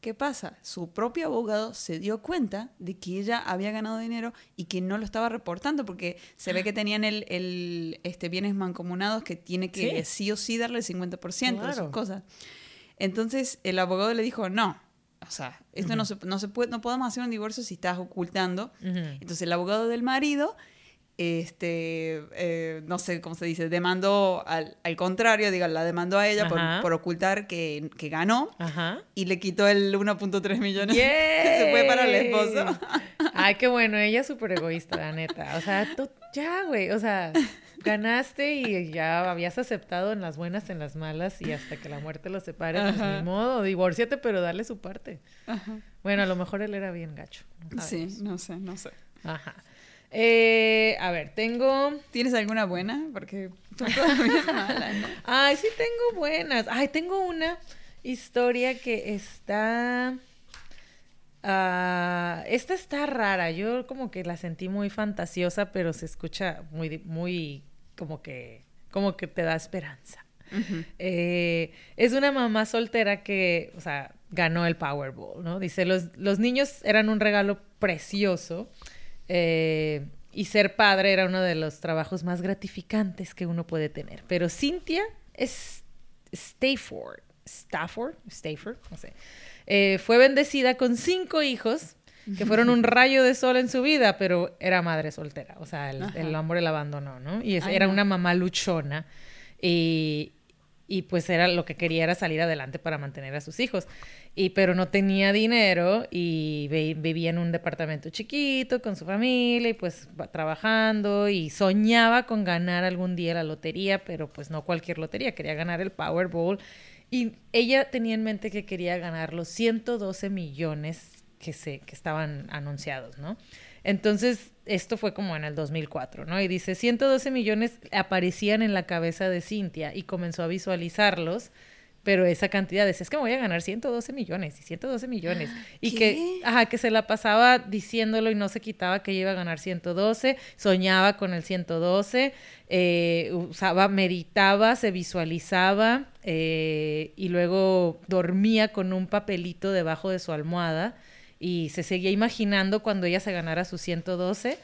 ¿Qué pasa? Su propio abogado se dio cuenta de que ella había ganado dinero y que no lo estaba reportando porque se ve que tenían el, el, este, bienes mancomunados que tiene que sí, Sí. o sí darle el 50% de sus Claro. cosas. Entonces el abogado le dijo, no, o sea, esto no, se, no se puede, no podemos hacer un divorcio si estás ocultando. Ujú. Entonces el abogado del marido este, eh, no sé cómo se dice, demandó al, al contrario, diga, la demandó a ella por, por ocultar que, que ganó Ajá. y le quitó el 1.3 millones que se fue para el esposo. Ay, qué bueno, ella es súper egoísta, la neta. O sea, tú, ya, güey, o sea, ganaste y ya habías aceptado en las buenas, en las malas y hasta que la muerte los separe, pues Ajá. ni modo, divórciate, pero dale su parte. Ajá. Bueno, a lo mejor él era bien gacho. Sí, no sé, no sé. Ajá. Eh, a ver, tengo... ¿Tienes alguna buena? Porque todas bien malas, ¿no? Ay, sí tengo buenas. Ay, tengo una historia que está... ah, esta está rara. Yo como que la sentí muy fantasiosa, pero se escucha muy, muy como que, como que te da esperanza. Eh, es una mamá soltera que, o sea, ganó el Powerball, ¿no? Dice, los, los niños eran un regalo precioso eh, y ser padre era uno de los trabajos más gratificantes que uno puede tener. Pero Cynthia es Stafford, Stafford, Stafford, no sé, eh, fue bendecida con cinco hijos que fueron un rayo de sol en su vida, pero era madre soltera, o sea, el, el hombre la abandonó, ¿no? Y es- Ay, era no. una mamá luchona y, y pues era lo que quería era salir adelante para mantener a sus hijos. Y pero no tenía dinero y vi- vivía en un departamento chiquito con su familia y pues trabajando y soñaba con ganar algún día la lotería, pero pues no cualquier lotería, quería ganar el Powerball y ella tenía en mente que quería ganar los 112 millones que se que estaban anunciados, ¿no? Entonces, esto fue como en el 2004, ¿no? Y dice, 112 millones aparecían en la cabeza de Cintia y comenzó a visualizarlos, pero esa cantidad decía, es que me voy a ganar 112 millones y 112 millones. Y ¿Qué? que, ajá, que se la pasaba diciéndolo y no se quitaba que iba a ganar 112, soñaba con el 112, eh, usaba, meditaba, se visualizaba eh, y luego dormía con un papelito debajo de su almohada y se seguía imaginando cuando ella se ganara sus 112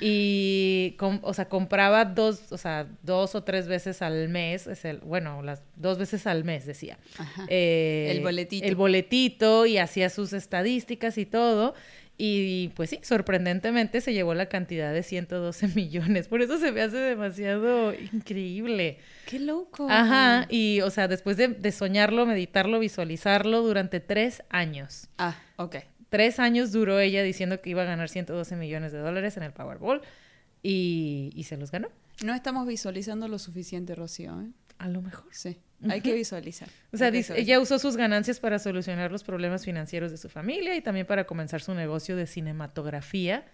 y com- o sea compraba dos o sea dos o tres veces al mes es el bueno las dos veces al mes decía Ajá. Eh, El boletito. el boletito y hacía sus estadísticas y todo y pues sí sorprendentemente se llevó la cantidad de 112 millones por eso se me hace demasiado increíble ¡Qué loco! Ajá, y o sea, después de, de soñarlo, meditarlo, visualizarlo durante tres años. Ah, ok. Tres años duró ella diciendo que iba a ganar 112 millones de dólares en el Powerball y, y se los ganó. No estamos visualizando lo suficiente, Rocío, ¿eh? A lo mejor. Sí, hay que visualizar. O sea, dice- ella usó sus ganancias para solucionar los problemas financieros de su familia y también para comenzar su negocio de cinematografía,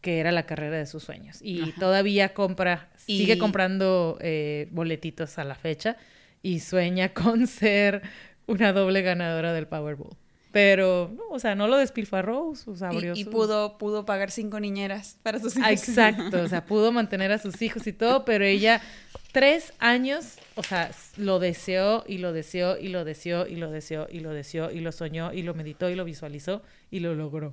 que era la carrera de sus sueños. Y Ajá. todavía compra, Y- sigue comprando eh, boletitos a la fecha y sueña con ser una doble ganadora del Powerball. Pero, no, o sea, no lo despilfarró, sea, abrió Y, pudo, pudo pagar cinco niñeras para sus hijos. Ah, Exacto, o sea, pudo mantener a sus hijos y todo, pero ella tres años, o sea, lo deseó y lo deseó y lo deseó y lo deseó y lo deseó y lo soñó y lo meditó y lo visualizó y lo logró.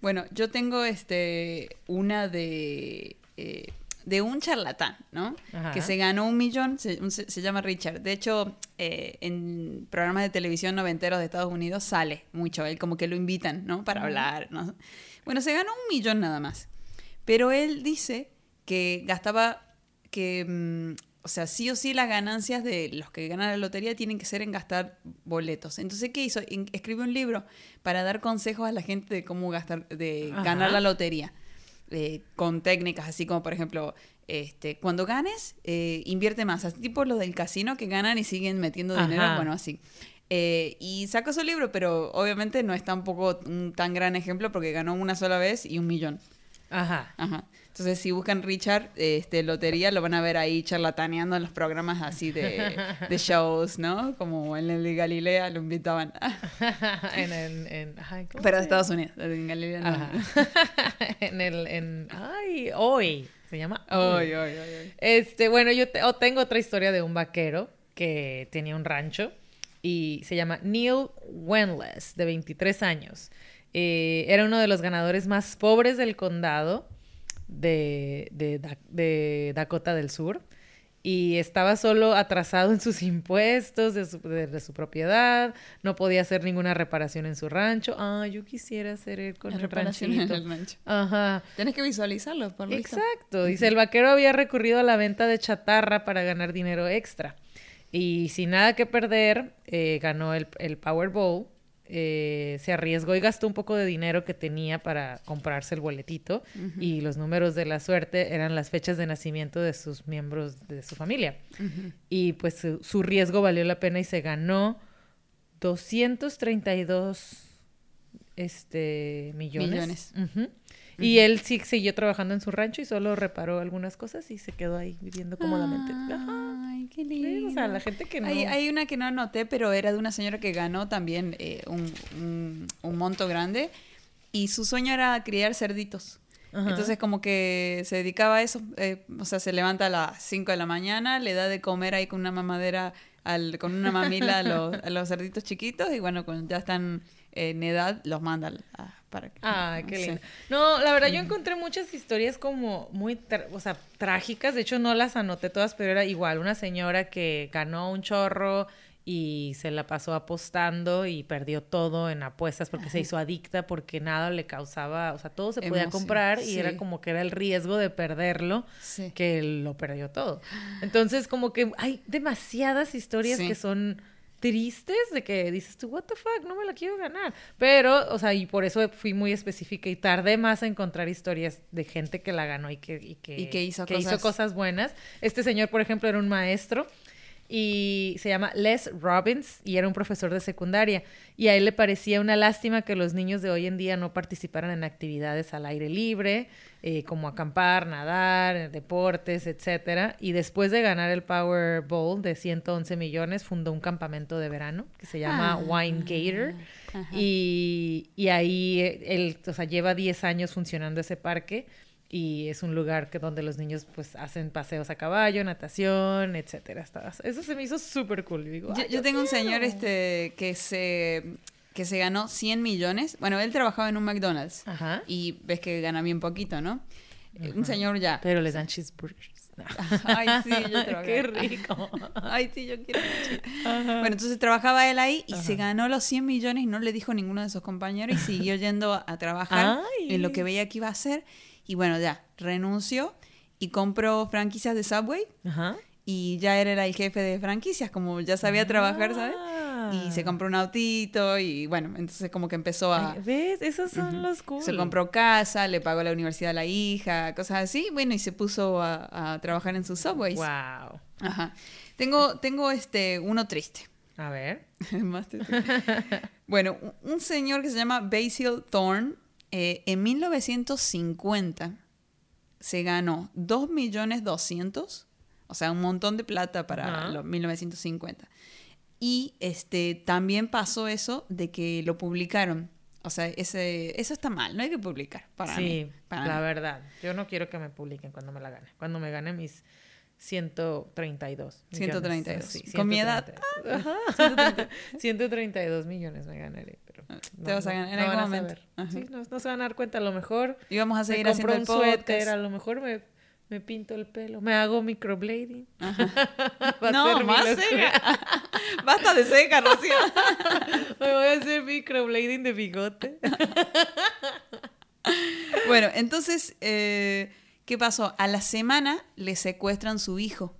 Bueno, yo tengo este una de, eh, de un charlatán, ¿no? Ajá. Que se ganó un millón, se, un- se- llama Richard. De hecho, eh, en programas de televisión noventeros de Estados Unidos sale mucho, él como que lo invitan, ¿no? Para hablar, ¿no? Bueno, se ganó un millón nada más. Pero él dice que gastaba, que, mm, o sea, sí o sí las ganancias de los que ganan la lotería tienen que ser en gastar boletos. Entonces, ¿qué hizo? Escribió un libro para dar consejos a la gente de cómo gastar, de Ajá. ganar la lotería. Eh, con técnicas así como, por ejemplo, este, cuando ganes, eh, invierte más. Así tipo los del casino que ganan y siguen metiendo dinero. Ajá. Bueno, así. Eh, y sacó su libro, pero obviamente no es tampoco un tan gran ejemplo porque ganó una sola vez y un millón. Ajá. Ajá. Entonces, si buscan Richard, este, lotería, lo van a ver ahí charlataneando en los programas así de, de shows, ¿no? Como en el de Galilea lo invitaban. en el, en, ay, ¿cómo Pero de Estados Unidos, en Galilea no. Ajá. en el, en, ay, hoy, se llama ay, ay, ay. Este, bueno, yo te- oh, tengo otra historia de un vaquero que tenía un rancho y se llama Neil Wenless, de 23 años. Eh, era uno de los ganadores más pobres del condado de, de Da- de Dakota del Sur y estaba solo atrasado en sus impuestos de su, de, su, propiedad, no podía hacer ninguna reparación en su rancho. Ah, yo quisiera hacer él con el reparación en el rancho. Ajá. Tienes que visualizarlo, por lo Exacto. Dice, el vaquero había recurrido a la venta de chatarra para ganar dinero extra. Y sin nada que perder, eh, ganó el, el Powerball eh, se arriesgó y gastó un poco de dinero que tenía para comprarse el boletito y los números de la suerte eran las fechas de nacimiento de sus miembros de su familia. Y pues su, riesgo valió la pena y se ganó 232 este, millones. millones. Y él sí siguió trabajando en su rancho y solo reparó algunas cosas y se quedó ahí viviendo cómodamente. Ay, qué lindo. O sea, la gente que no... Hay, una que no anoté, pero era de una señora que ganó también eh, un, un, monto grande y su sueño era criar cerditos. Entonces como que se dedicaba a eso, eh, o sea, se levanta a las 5 de la mañana, le da de comer ahí con una mamadera, al, con una mamila a los, a los cerditos chiquitos y bueno, cuando ya están en edad, los manda a, Ah, qué lindo. No, la verdad yo encontré muchas historias como muy, o sea, trágicas. De hecho, no las anoté todas, pero era igual una señora que ganó un chorro y se la pasó apostando y perdió todo en apuestas porque se hizo adicta porque nada le causaba, o sea, todo se podía comprar y era como que era el riesgo de perderlo que lo perdió todo. Entonces, como que hay demasiadas historias que son tristes de que dices tú, what the fuck, no me la quiero ganar. Pero, o sea, y por eso fui muy específica y tardé más a encontrar historias de gente que la ganó y que, y que, hizo, que hizo cosas buenas. Este señor, por ejemplo, era un maestro y se llama Les Robbins y era un profesor de secundaria y a él le parecía una lástima que los niños de hoy en día no participaran en actividades al aire libre, eh, como acampar, nadar, deportes, etcétera. Y después de ganar el Powerball de 111 millones, fundó un campamento de verano que se llama ah. Wine Gator. Y, y, ahí eh, él, o sea, lleva 10 años funcionando ese parque y es un lugar que donde los niños pues hacen paseos a caballo, natación, etcétera. Eso se me hizo súper cool. yo, tengo un señor este que se que se ganó 100 millones. Bueno, él trabajaba en un McDonald's Ajá. y ves que gana bien poquito, ¿no? Un señor ya. Pero les dan cheeseburgers. Ay, sí, yo trabajé. Qué rico. Ay, sí, yo quiero. Bueno, entonces trabajaba él ahí y se ganó los 100 millones y no le dijo a ninguno de sus compañeros y siguió yendo a trabajar en lo que veía que iba a hacer. Y bueno, ya, renunció y compró franquicias de Subway. Ajá. Y ya era el jefe de franquicias, como ya sabía trabajar, ¿sabes? Y se compró un autito y bueno, entonces como que empezó a... ¿Ves? Esos son los cool. Se compró casa, le pagó la universidad a la hija, cosas así. Bueno, y se puso a, trabajar en sus subways. Wow. Ajá. Tengo, tengo este, uno triste. A ver. Más bueno, un señor que se llama Basil Thorne eh, en 1950 se ganó 2 millones 200, o sea, un montón de plata para los 1950. Y este, también pasó eso de que lo publicaron. O sea, ese, eso está mal, no hay que publicar para sí, la verdad. Yo no quiero que me publiquen cuando me la gane. Cuando me gane mis 132. 132. Sí, Con mi edad. 132 millones me ganaré. Pero ah, Te vas a ganar en algún momento. Sí, no, se van a dar cuenta. A lo mejor. Y vamos a seguir haciendo el podcast. a lo mejor me, me pinto el pelo. Me hago microblading. no, más seca. Basta de seca, Rocío. me voy a hacer microblading de bigote. bueno, entonces. Eh, ¿Qué pasó? A la semana le secuestran su hijo,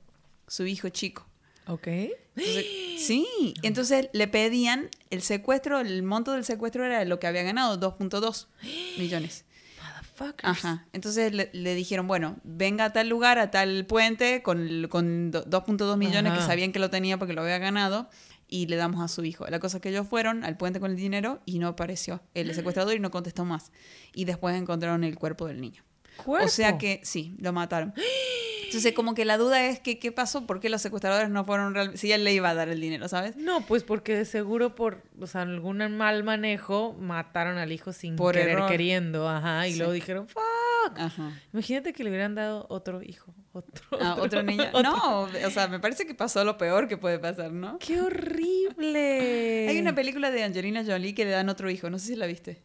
su hijo chico. Ok. sí, entonces le pedían el secuestro, el monto del secuestro era lo que había ganado, 2.2 millones. Ajá. Entonces le, dijeron, bueno, venga a tal lugar, a tal puente, con, con 2.2 millones que sabían que lo tenía porque lo había ganado, y le damos a su hijo. La cosa es que ellos fueron al puente con el dinero y no apareció el secuestrador y no contestó más. Y después encontraron el cuerpo del niño. O sea que sí, lo mataron. Entonces, como que la duda es que qué pasó, por qué los secuestradores no fueron realmente. Si él le iba a dar el dinero, ¿sabes? No, pues porque de seguro por o sea, algún mal manejo mataron al hijo sin querer queriendo, ajá, y luego dijeron, fuck. Ajá. Imagínate que le hubieran dado otro hijo, otro. Ah, otro, niño. No, o sea, me parece que pasó lo peor que puede pasar, ¿no? ¡Qué horrible! Hay una película de Angelina Jolie que le dan otro hijo, no sé si la viste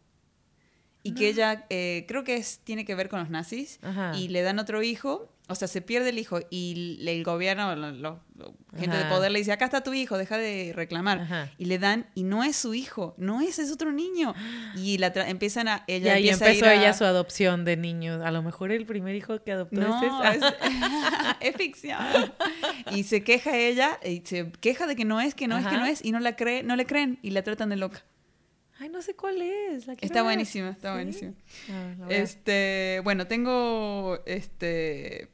y que ella eh, creo que es, tiene que ver con los nazis y le dan otro hijo o sea, se pierde el hijo y el gobierno, lo- lo- lo- gente de poder le dice, acá está tu hijo, deja de reclamar. Ajá. Y le dan, y no es su hijo, no es, es otro niño. Y la tra- empiezan a, ella ahí empieza a empezó ir a- ella su adopción de niños. A lo mejor el primer hijo que adoptó No, es es, ese. es ficción. Y se queja ella, y se queja de que no es, que no es, que no es, y no la cree, no le creen, y la tratan de loca. Ay, no sé cuál es. la Está buenísima, está ¿Sí? buenísima. Ah, Este, bueno, tengo, este,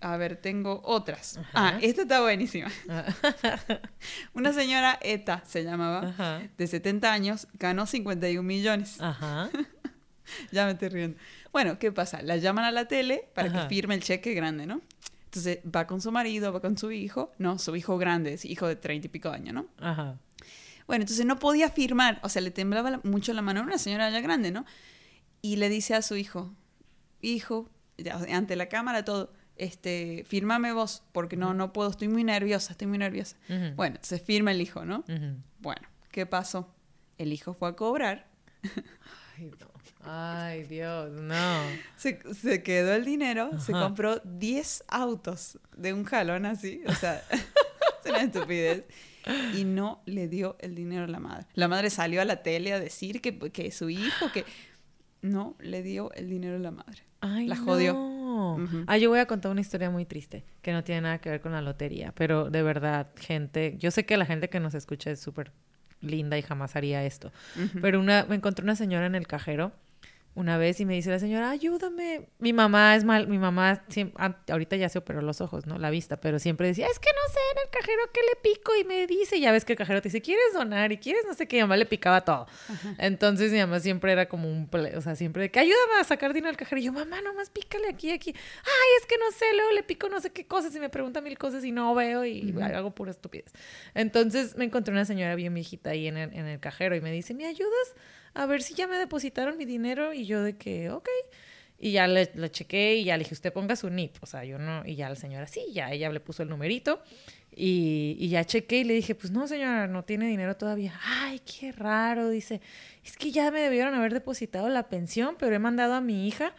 a ver, tengo otras. Ajá. Ah, esta está buenísima. Ah. Una señora Eta se llamaba, Ajá. de 70 años, ganó 51 millones. Ajá. Ya me estoy riendo. Bueno, ¿qué pasa? La llaman a la tele para Ajá. que firme el cheque grande, ¿no? Entonces va con su marido, va con su hijo, no, su hijo grande, es hijo de 30 y pico años, ¿no? Ajá. Bueno, entonces no podía firmar, o sea, le temblaba la- mucho la mano, era una señora ya grande, ¿no? Y le dice a su hijo, hijo, ante la cámara todo, este, fírmame vos, porque no, no puedo, estoy muy nerviosa, estoy muy nerviosa. Bueno, se firma el hijo, ¿no? Bueno, ¿qué pasó? El hijo fue a cobrar, Ay, no. Ay, Dios, no. se, se quedó el dinero, se compró 10 autos de un jalón así, o sea, es una estupidez. Y no le dio el dinero a la madre. La madre salió a la tele a decir que, que su hijo, que no le dio el dinero a la madre. Ay, La jodió. no. Ujú. Ah, yo voy a contar una historia muy triste que no tiene nada que ver con la lotería, pero de verdad, gente, yo sé que la gente que nos escucha es súper linda y jamás haría esto, Ujú. pero una me encontré una señora en el cajero una vez y me dice la señora, ayúdame. Mi mamá es mal, mi mamá siem- an- ahorita ya se operó los ojos, ¿no? La vista, pero siempre decía, es que no sé en el cajero qué le pico y me dice, ya ves que el cajero te dice, ¿quieres donar? Y quieres no sé qué, y mi mamá le picaba todo. Entonces mi mamá siempre era como un, ple- o sea, siempre de que ayúdame a sacar dinero al cajero. Y yo, mamá, nomás pícale aquí, aquí. Ay, es que no sé, luego le pico no sé qué cosas y me pregunta mil cosas y no veo y hago pura estupidez. Entonces me encontré una señora bien viejita ahí en el, en el cajero y me dice, ¿me ayudas a ver si ya me depositaron mi dinero? Y yo de que, ok. Y ya le, le chequé y ya le dije, usted ponga su NIP. O sea, yo no. Y ya la señora, sí, ya ella le puso el numerito. Y, y ya chequé y le dije, pues no, señora, no tiene dinero todavía. Ay, qué raro. Dice, es que ya me debieron haber depositado la pensión, pero he mandado a mi hija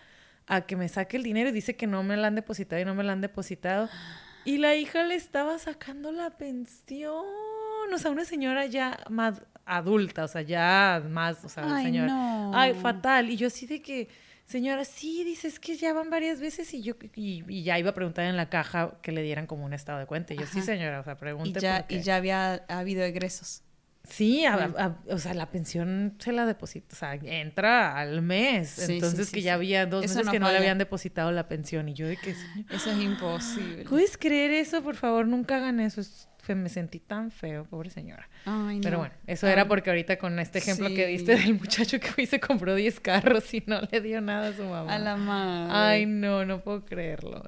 a que me saque el dinero y dice que no me la han depositado y no me la han depositado. Y la hija le estaba sacando la pensión. O sea, una señora ya más adulta, o sea, ya más, o sea, Ay, señora. no. Ay, fatal. Y yo así de que, señora, sí, dices que ya van varias veces y yo, y, y ya iba a preguntar en la caja que le dieran como un estado de cuenta. Y yo, sí, señora, o sea, Y pregunte ya, y ya había ha habido egresos. Sí, a- Bueno. a- o sea, la pensión se la deposita, o sea, entra al mes. Sí, Entonces sí, que ya había dos Eso meses no que no le habían depositado la pensión. Y yo de que, señor, Eso es imposible. ¿puedes creer eso? Por favor, nunca hagan eso. Es- me sentí tan feo, pobre señora. Ay, Pero no. bueno, eso Ay, era porque ahorita con este ejemplo que diste del muchacho que fue y se compró 10 carros y no le dio nada a su mamá. A la madre. Ay, no, no puedo creerlo.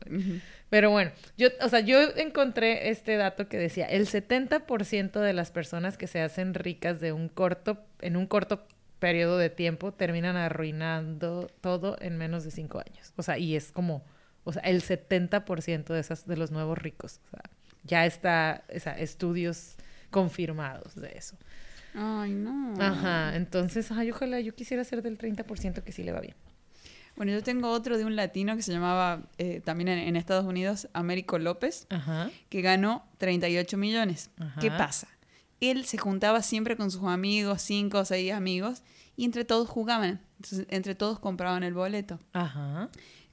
Pero bueno, yo, o sea, yo encontré este dato que decía, el 70% de las personas que se hacen ricas de un corto, en un corto periodo de tiempo terminan arruinando todo en menos de cinco años. O sea, y es como, o sea, el 70% de esas, de los nuevos ricos. O sea, ya está, o sea, estudios confirmados de eso. Ay, no. Ajá, entonces, ay, ojalá yo quisiera ser del 30% que sí le va bien. Bueno, yo tengo otro de un latino que se llamaba, eh, también en, en Estados Unidos, Américo López, Ajá. que ganó 38 millones. Ajá. ¿Qué pasa? Él se juntaba siempre con sus amigos, cinco o seis amigos, y entre todos jugaban. Entonces, entre todos compraban el boleto. Ajá.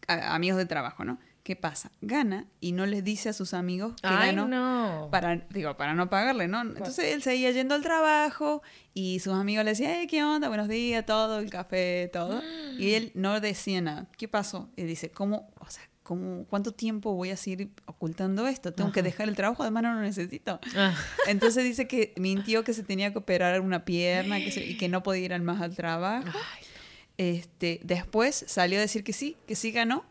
A- amigos de trabajo, ¿no? ¿Qué pasa? Gana y no les dice a sus amigos que Ay, ganó. no. Para, digo, para no pagarle, ¿no? Entonces él seguía yendo al trabajo y sus amigos le decían, "Hey, ¿qué onda? Buenos días, todo, el café, todo. Y él no decía nada. ¿Qué pasó? Y dice, ¿cómo, o sea, cómo, cuánto tiempo voy a seguir ocultando esto? Tengo que dejar el trabajo, además no lo necesito. Ah. Entonces dice que mintió que se tenía que operar una pierna que se- y que no podía ir al más al trabajo. Ay, Este, después salió a decir que sí, que sí ganó,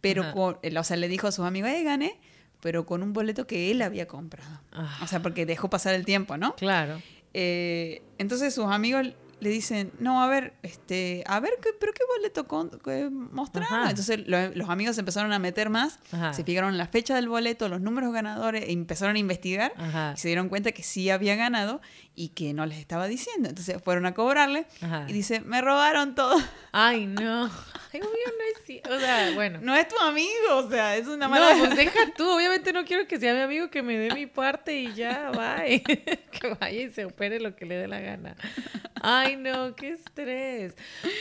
pero con, o sea, le dijo a sus amigos, eh, gané, pero con un boleto que él había comprado. Ah. O sea, porque dejó pasar el tiempo, ¿no? Claro. Eh, entonces sus amigos le dicen, no, a ver, este, a ver, ¿qué, pero qué boleto con, qué mostraba? Ajá. Entonces lo- los amigos empezaron a meter más, Ajá. se fijaron la fecha del boleto, los números ganadores, e empezaron a investigar y se dieron cuenta que sí había ganado y que no les estaba diciendo. Entonces fueron a cobrarle Ajá. y dice, me robaron todo. Ay, no. Ay, obvio no es. O sea, bueno. No es tu amigo, o sea, es una No, mala... pues deja tú. Obviamente no quiero que sea mi amigo que me dé mi parte y ya, bye. que vaya y se opere lo que le dé la gana. Ay, no, qué estrés.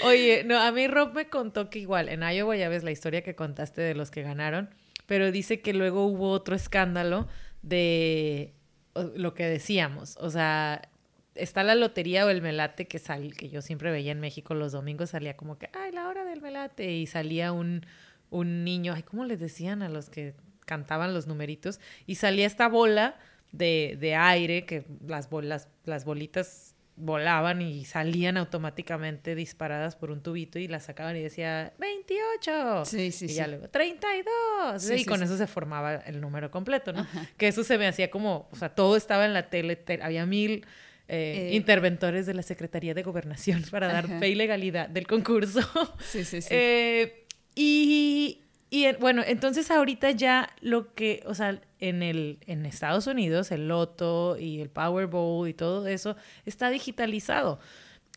Oye, no, a mí Rob me contó que igual, en Iowa ya ves la historia que contaste de los que ganaron, pero dice que luego hubo otro escándalo de lo que decíamos. O sea, está la lotería o el melate que sal, que yo siempre veía en México los domingos, salía como que, ay, la hora del melate, y salía un, un niño, ay, ¿cómo les decían a los que cantaban los numeritos? Y salía esta bola de, de aire, que las, bolas, las bolitas volaban y salían automáticamente disparadas por un tubito y las sacaban y decía 28 Sí, sí, y sí. ya luego 32 Sí, y sí, con eso se formaba el número completo, ¿no? Que eso se me hacía como, o sea, todo estaba en la tele, te- había mil eh, Eh. interventores de la Secretaría de Gobernación para dar Ajá. fe y legalidad del concurso. Sí, sí, sí. Eh, y, y, eh, bueno, entonces ahorita ya lo que, o sea, en, el, en Estados Unidos, el Loto y el Powerball y todo eso está digitalizado.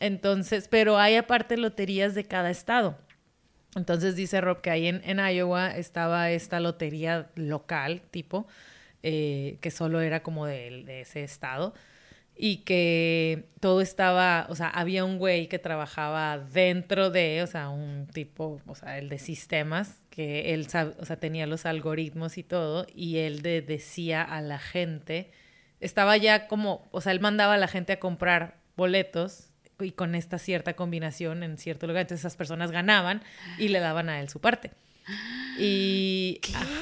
Entonces, pero hay aparte loterías de cada estado. Entonces dice Rob que ahí en, en Iowa estaba esta lotería local, tipo, eh, que solo era como de, de ese estado. Y que todo estaba, o sea, había un güey que trabajaba dentro de, o sea, un tipo, o sea, el de sistemas, que él, o sea, tenía los algoritmos y todo, y él de- decía a la gente, estaba ya como, o sea, él mandaba a la gente a comprar boletos y con esta cierta combinación en cierto lugar. Entonces esas personas ganaban y le daban a él su parte. Y,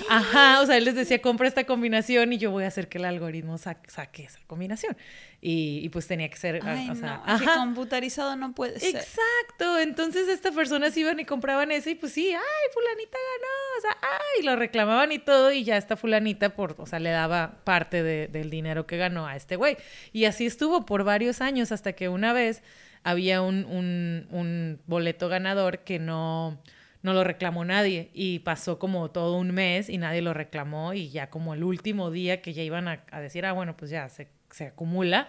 ajá, o sea, él les decía, compra esta combinación y yo voy a hacer que el algoritmo sa- saque esa combinación. Y, y pues tenía que ser, Ay, o sea, no, que ajá. computarizado no puede ser. Exacto, entonces estas personas iban y compraban ese y pues sí, ay, fulanita ganó, o sea, ay, lo reclamaban y todo y ya esta fulanita, por, o sea, le daba parte de- del dinero que ganó a este güey. Y así estuvo por varios años hasta que una vez había un, un, un boleto ganador que no, no lo reclamó nadie y pasó como todo un mes y nadie lo reclamó y ya como el último día que ya iban a, a decir, ah, bueno, pues ya se, se acumula,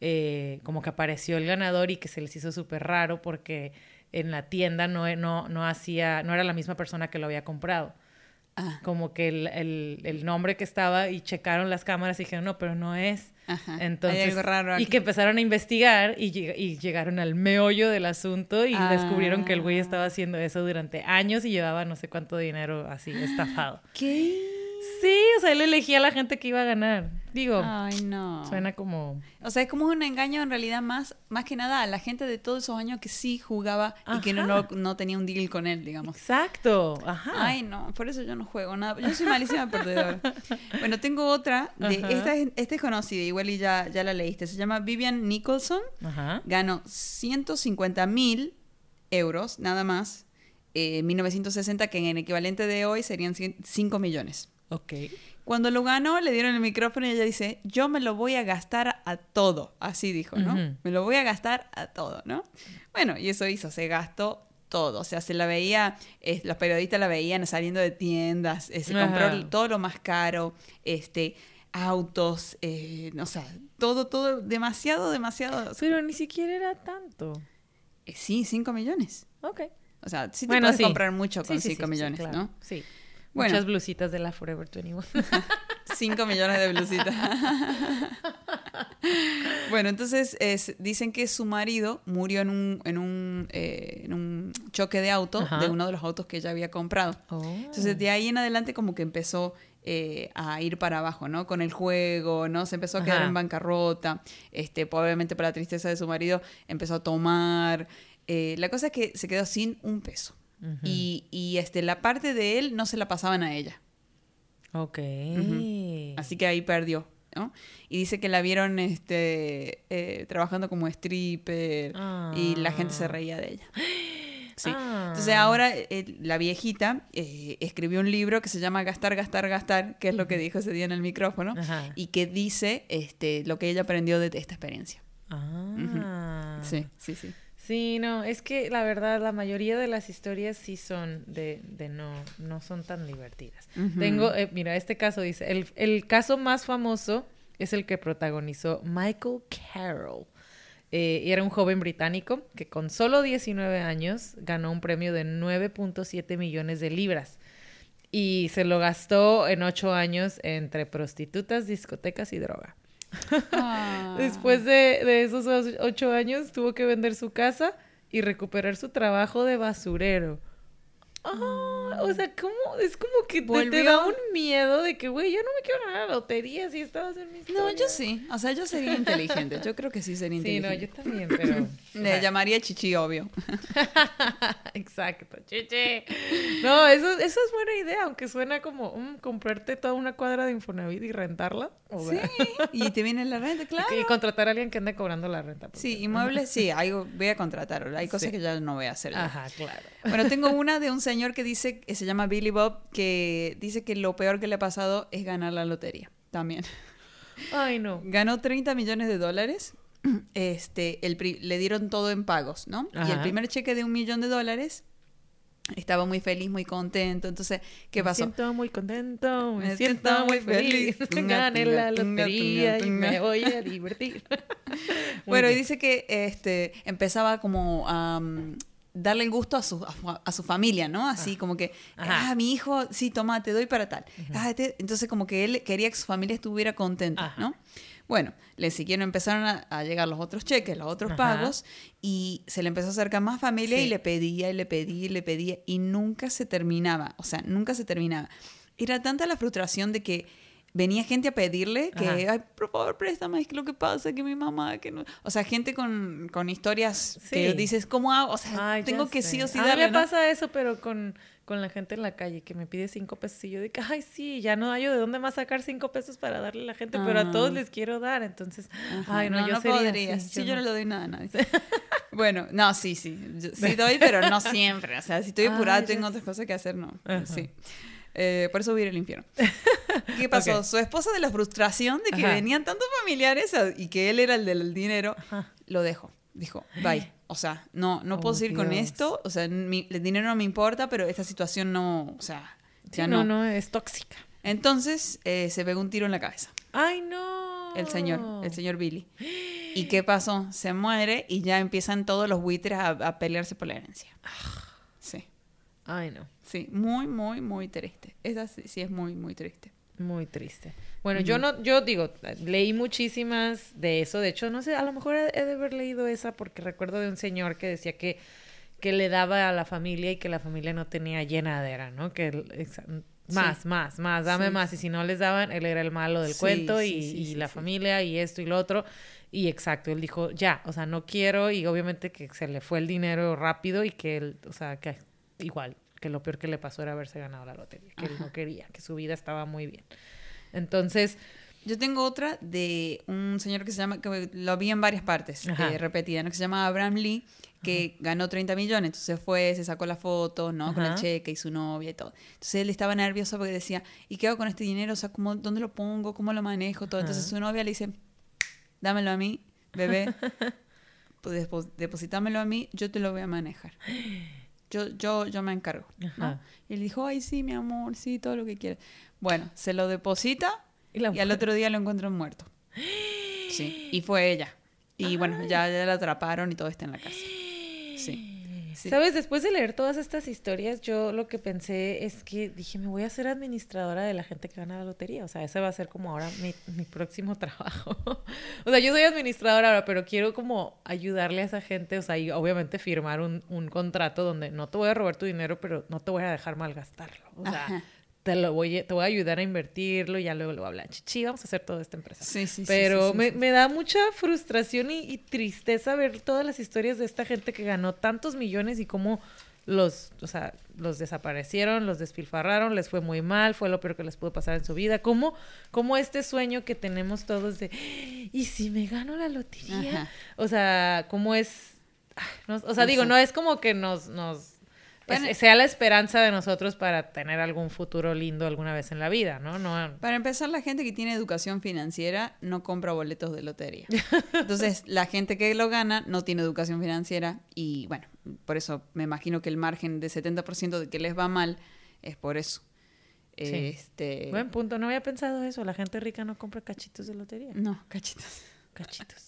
eh, como que apareció el ganador y que se les hizo súper raro porque en la tienda no, no, no hacía, no era la misma persona que lo había comprado. Ah, Como que el, el, el nombre que estaba y checaron las cámaras y dijeron, no, pero no es. ajá. Entonces, Hay algo raro aquí. y que empezaron a investigar y, lleg- y llegaron al meollo del asunto y Ah. descubrieron que el güey estaba haciendo eso durante años y llevaba no sé cuánto dinero así estafado. ¿Qué? Sí, o sea, él elegía a la gente que iba a ganar. Digo, Ay, no. suena como... O sea, es como un engaño en realidad más, más que nada a la gente de todos esos años que sí jugaba y que no, no, no tenía un deal con él, digamos. Exacto, ajá. Ay, no, por eso yo no juego nada. Yo soy malísima perdedora. Bueno, tengo otra. De, esta, es, esta es conocida, igual y ya, ya la leíste. Se llama Vivian Nicholson. Ajá. Ganó 150 mil euros, nada más, eh, en 1960, que en el equivalente de hoy serían 5 millones. Ok. Cuando lo ganó, le dieron el micrófono y ella dice, yo me lo voy a gastar a todo. Así dijo, ¿no? Me lo voy a gastar a todo, ¿no? Bueno, y eso hizo, se gastó todo. O sea, se la veía, eh, los periodistas la veían saliendo de tiendas, eh, se compró todo lo más caro, este, autos, eh, no sé, todo, todo, demasiado, demasiado. Pero ni siquiera era tanto. Eh, sí, 5 millones. Ok. O sea, sí te Bueno, puedes sí. comprar mucho con sí, 5 sí, sí, millones, claro. ¿no? Sí. Bueno. Muchas blusitas de la Forever 21. 5 millones de blusitas. bueno, entonces es- dicen que su marido murió en un, en un, eh, en un choque de auto Ajá. de uno de los autos que ella había comprado. Oh. Entonces de ahí en adelante como que empezó eh, a ir para abajo, ¿no? Con el juego, ¿no? Se empezó a quedar Ajá. en bancarrota. Este, probablemente por la tristeza de su marido empezó a tomar. Eh, la cosa es que se quedó sin un peso. Y, y este, la parte de él no se la pasaban a ella. Ok. Así que ahí perdió, ¿no? Y dice que la vieron este, eh, trabajando como stripper y la gente se Ah. reía de ella. Sí. Ah. Entonces ahora eh, la viejita eh, escribió un libro que se llama Gastar, Gastar, Gastar, que es lo que dijo ese día en el micrófono, Ajá. y que dice este, lo que ella aprendió de esta experiencia. Ah. Sí, sí, sí. Sí, no, es que la verdad la mayoría de las historias sí son de, de no, no son tan divertidas. Tengo, eh, mira, este caso dice, el, el caso más famoso es el que protagonizó Michael Carroll. Eh, y era un joven británico que con solo 19 años ganó un premio de 9.7 millones de libras. Y se lo gastó en ocho años entre prostitutas, discotecas y droga. Ah. Después de, de esos os- ocho años tuvo que vender su casa y recuperar su trabajo de basurero. Ah, o sea, ¿cómo? Es como que te, da un miedo de que, güey, yo no me quiero ganar la lotería si estabas en mi No, yo sí. O sea, yo sería inteligente. Yo creo que sí sería Sí, no, inteligente. yo también, pero... Le llamaría Chichi, obvio. Exacto, chiche. No, eso, eso es buena idea, aunque suena como mm, comprarte toda una cuadra de Infonavit y rentarla. Sí. Y te viene la renta, claro. Y contratar a alguien que ande cobrando la renta. porque- Sí, inmuebles, sí, hay, voy a contratar. Hay cosas Sí. que ya no voy a hacer. Ajá, claro. Bueno, tengo una de un señor que dice, que se llama Billy Bob, que dice que lo peor que le ha pasado es ganar la lotería. También. Ay, no. Ganó 30 millones de dólares. Este, el le dieron todo en pagos, ¿no? Y el primer cheque de un millón de dólares estaba muy feliz, muy contento. Entonces, ¿qué pasó? Me siento muy contento, me, Me siento, siento muy feliz. feliz. Gané la lotería y me voy a divertir. Bueno, y dice que este, empezaba como a mm, darle el gusto a su, a, su familia, ¿no? Así como que, Ajá. ah, mi hijo, sí, toma, te doy para tal. Ah, Entonces como que él quería que su familia estuviera contenta, Ajá. ¿no? Bueno, le siguieron, empezaron a, a llegar los otros cheques, los otros Ajá. pagos, y se le empezó a acercar más familia y le pedía, y le pedía, y le pedía, y nunca se terminaba, o sea, nunca se terminaba. Era tanta la frustración de que venía gente a pedirle que, Ajá. ay, por favor, préstame, es que lo que pasa, que mi mamá, que no... O sea, gente con, con historias que dices, ¿cómo hago? O sea, Ay, tengo que sé. sí o sí A mí darle, me ¿no? pasa eso, pero con, con la gente en la calle que me pide cinco pesos y yo digo, ay, sí, ya no hay de dónde más sacar cinco pesos para darle a la gente, pero a todos Ah. les quiero dar, entonces, Ajá, ay, no, yo sería podría. así, Sí, yo, yo no no. le doy nada a nadie. bueno, no, sí, sí. Yo sí doy, pero no siempre. O sea, si estoy apurada, tengo sé. otras cosas que hacer, no. Ajá. Sí. Eh, por eso voy a ir al infierno. ¿Qué pasó? Su esposa, de la frustración de que Ajá. venían tantos familiares a- y que él era el del dinero, Ajá. lo dejó. Dijo, bye. O sea, no, no puedo Oh, seguir con esto. O sea, mi- el dinero no me importa, pero esta situación no, o sea, Sí, ya no, no. no, es tóxica. Entonces eh, se pegó un tiro en la cabeza. Ay, no. El señor, el señor Billy. ¿Y qué pasó? Se muere y ya empiezan todos los buitres a, a pelearse por la herencia. Sí, Ay, no. Sí, muy, muy, muy triste. Esa sí, sí es muy, muy triste. Muy triste. Bueno, yo no, yo digo, leí muchísimas de eso. De hecho, no sé, a lo mejor he de haber leído esa porque recuerdo de un señor que decía que, que le daba a la familia y que la familia no tenía llenadera, ¿no? Que exa- más, más, más, dame Sí. más. Y si no les daban, él era el malo del Sí, cuento y, y la familia y esto y lo otro. Y exacto, él dijo, ya, o sea, no quiero y obviamente que se le fue el dinero rápido y que él, o sea, que igual, que lo peor que le pasó era haberse ganado la lotería, que él no quería, que su vida estaba muy bien. Entonces, Yo tengo otra de un señor que se llama, que lo vi en varias partes, Ajá. eh, repetida, ¿no? que se llama Abraham Lee, que ganó 30 millones. Entonces fue, se sacó la foto, ¿no? Con el Ajá. cheque y su novia y todo. Entonces él estaba nervioso porque decía, ¿y qué hago con este dinero? O sea, ¿cómo, ¿dónde lo pongo? ¿Cómo lo manejo? Todo. Entonces Ajá. su novia le dice, dámelo a mí, bebé. pues depo- depositámelo a mí, yo te lo voy a manejar. Yo, yo, yo me encargo. Y él dijo, ay, sí, mi amor, sí, todo lo que quieras. Bueno, se lo deposita Y al otro día lo encuentran muerto. Sí, y fue ella. Y bueno, ya, ya la atraparon y todo está en la cárcel. Sí. Sí. ¿Sabes? Después de leer todas estas historias, yo lo que pensé es que dije, me voy a ser administradora de la gente que gana la lotería. O sea, ese va a ser como ahora mi, mi próximo trabajo. o sea, yo soy administradora ahora, pero quiero como ayudarle a esa gente, o sea, y obviamente firmar un, un contrato donde no te voy a robar tu dinero, pero no te voy a dejar malgastarlo. O sea, Ajá. Te lo voy a, te voy a ayudar a invertirlo y ya luego lo voy a hablar. Chichi, vamos a hacer toda esta empresa. Sí, sí, sí, Pero sí, sí, me, sí. me da mucha frustración y, y tristeza ver todas las historias de esta gente que ganó tantos millones y cómo los, o sea, los desaparecieron, los despilfarraron, les fue muy mal, fue lo peor que les pudo pasar en su vida. Cómo, cómo este sueño que tenemos todos de, ¿y si me gano la lotería? Ajá. O sea, cómo es... no- o sea, digo, no es como que nos... nos sea la esperanza de nosotros para tener algún futuro lindo alguna vez en la vida, ¿no? no Para empezar, la gente que tiene educación financiera no compra boletos de lotería. Entonces, la gente que lo gana no tiene educación financiera y bueno, por eso me imagino que el margen de 70% de que les va mal es por eso. Sí. Este, Buen punto, no había pensado eso. La gente rica no compra cachitos de lotería. No, cachitos. Cachitos.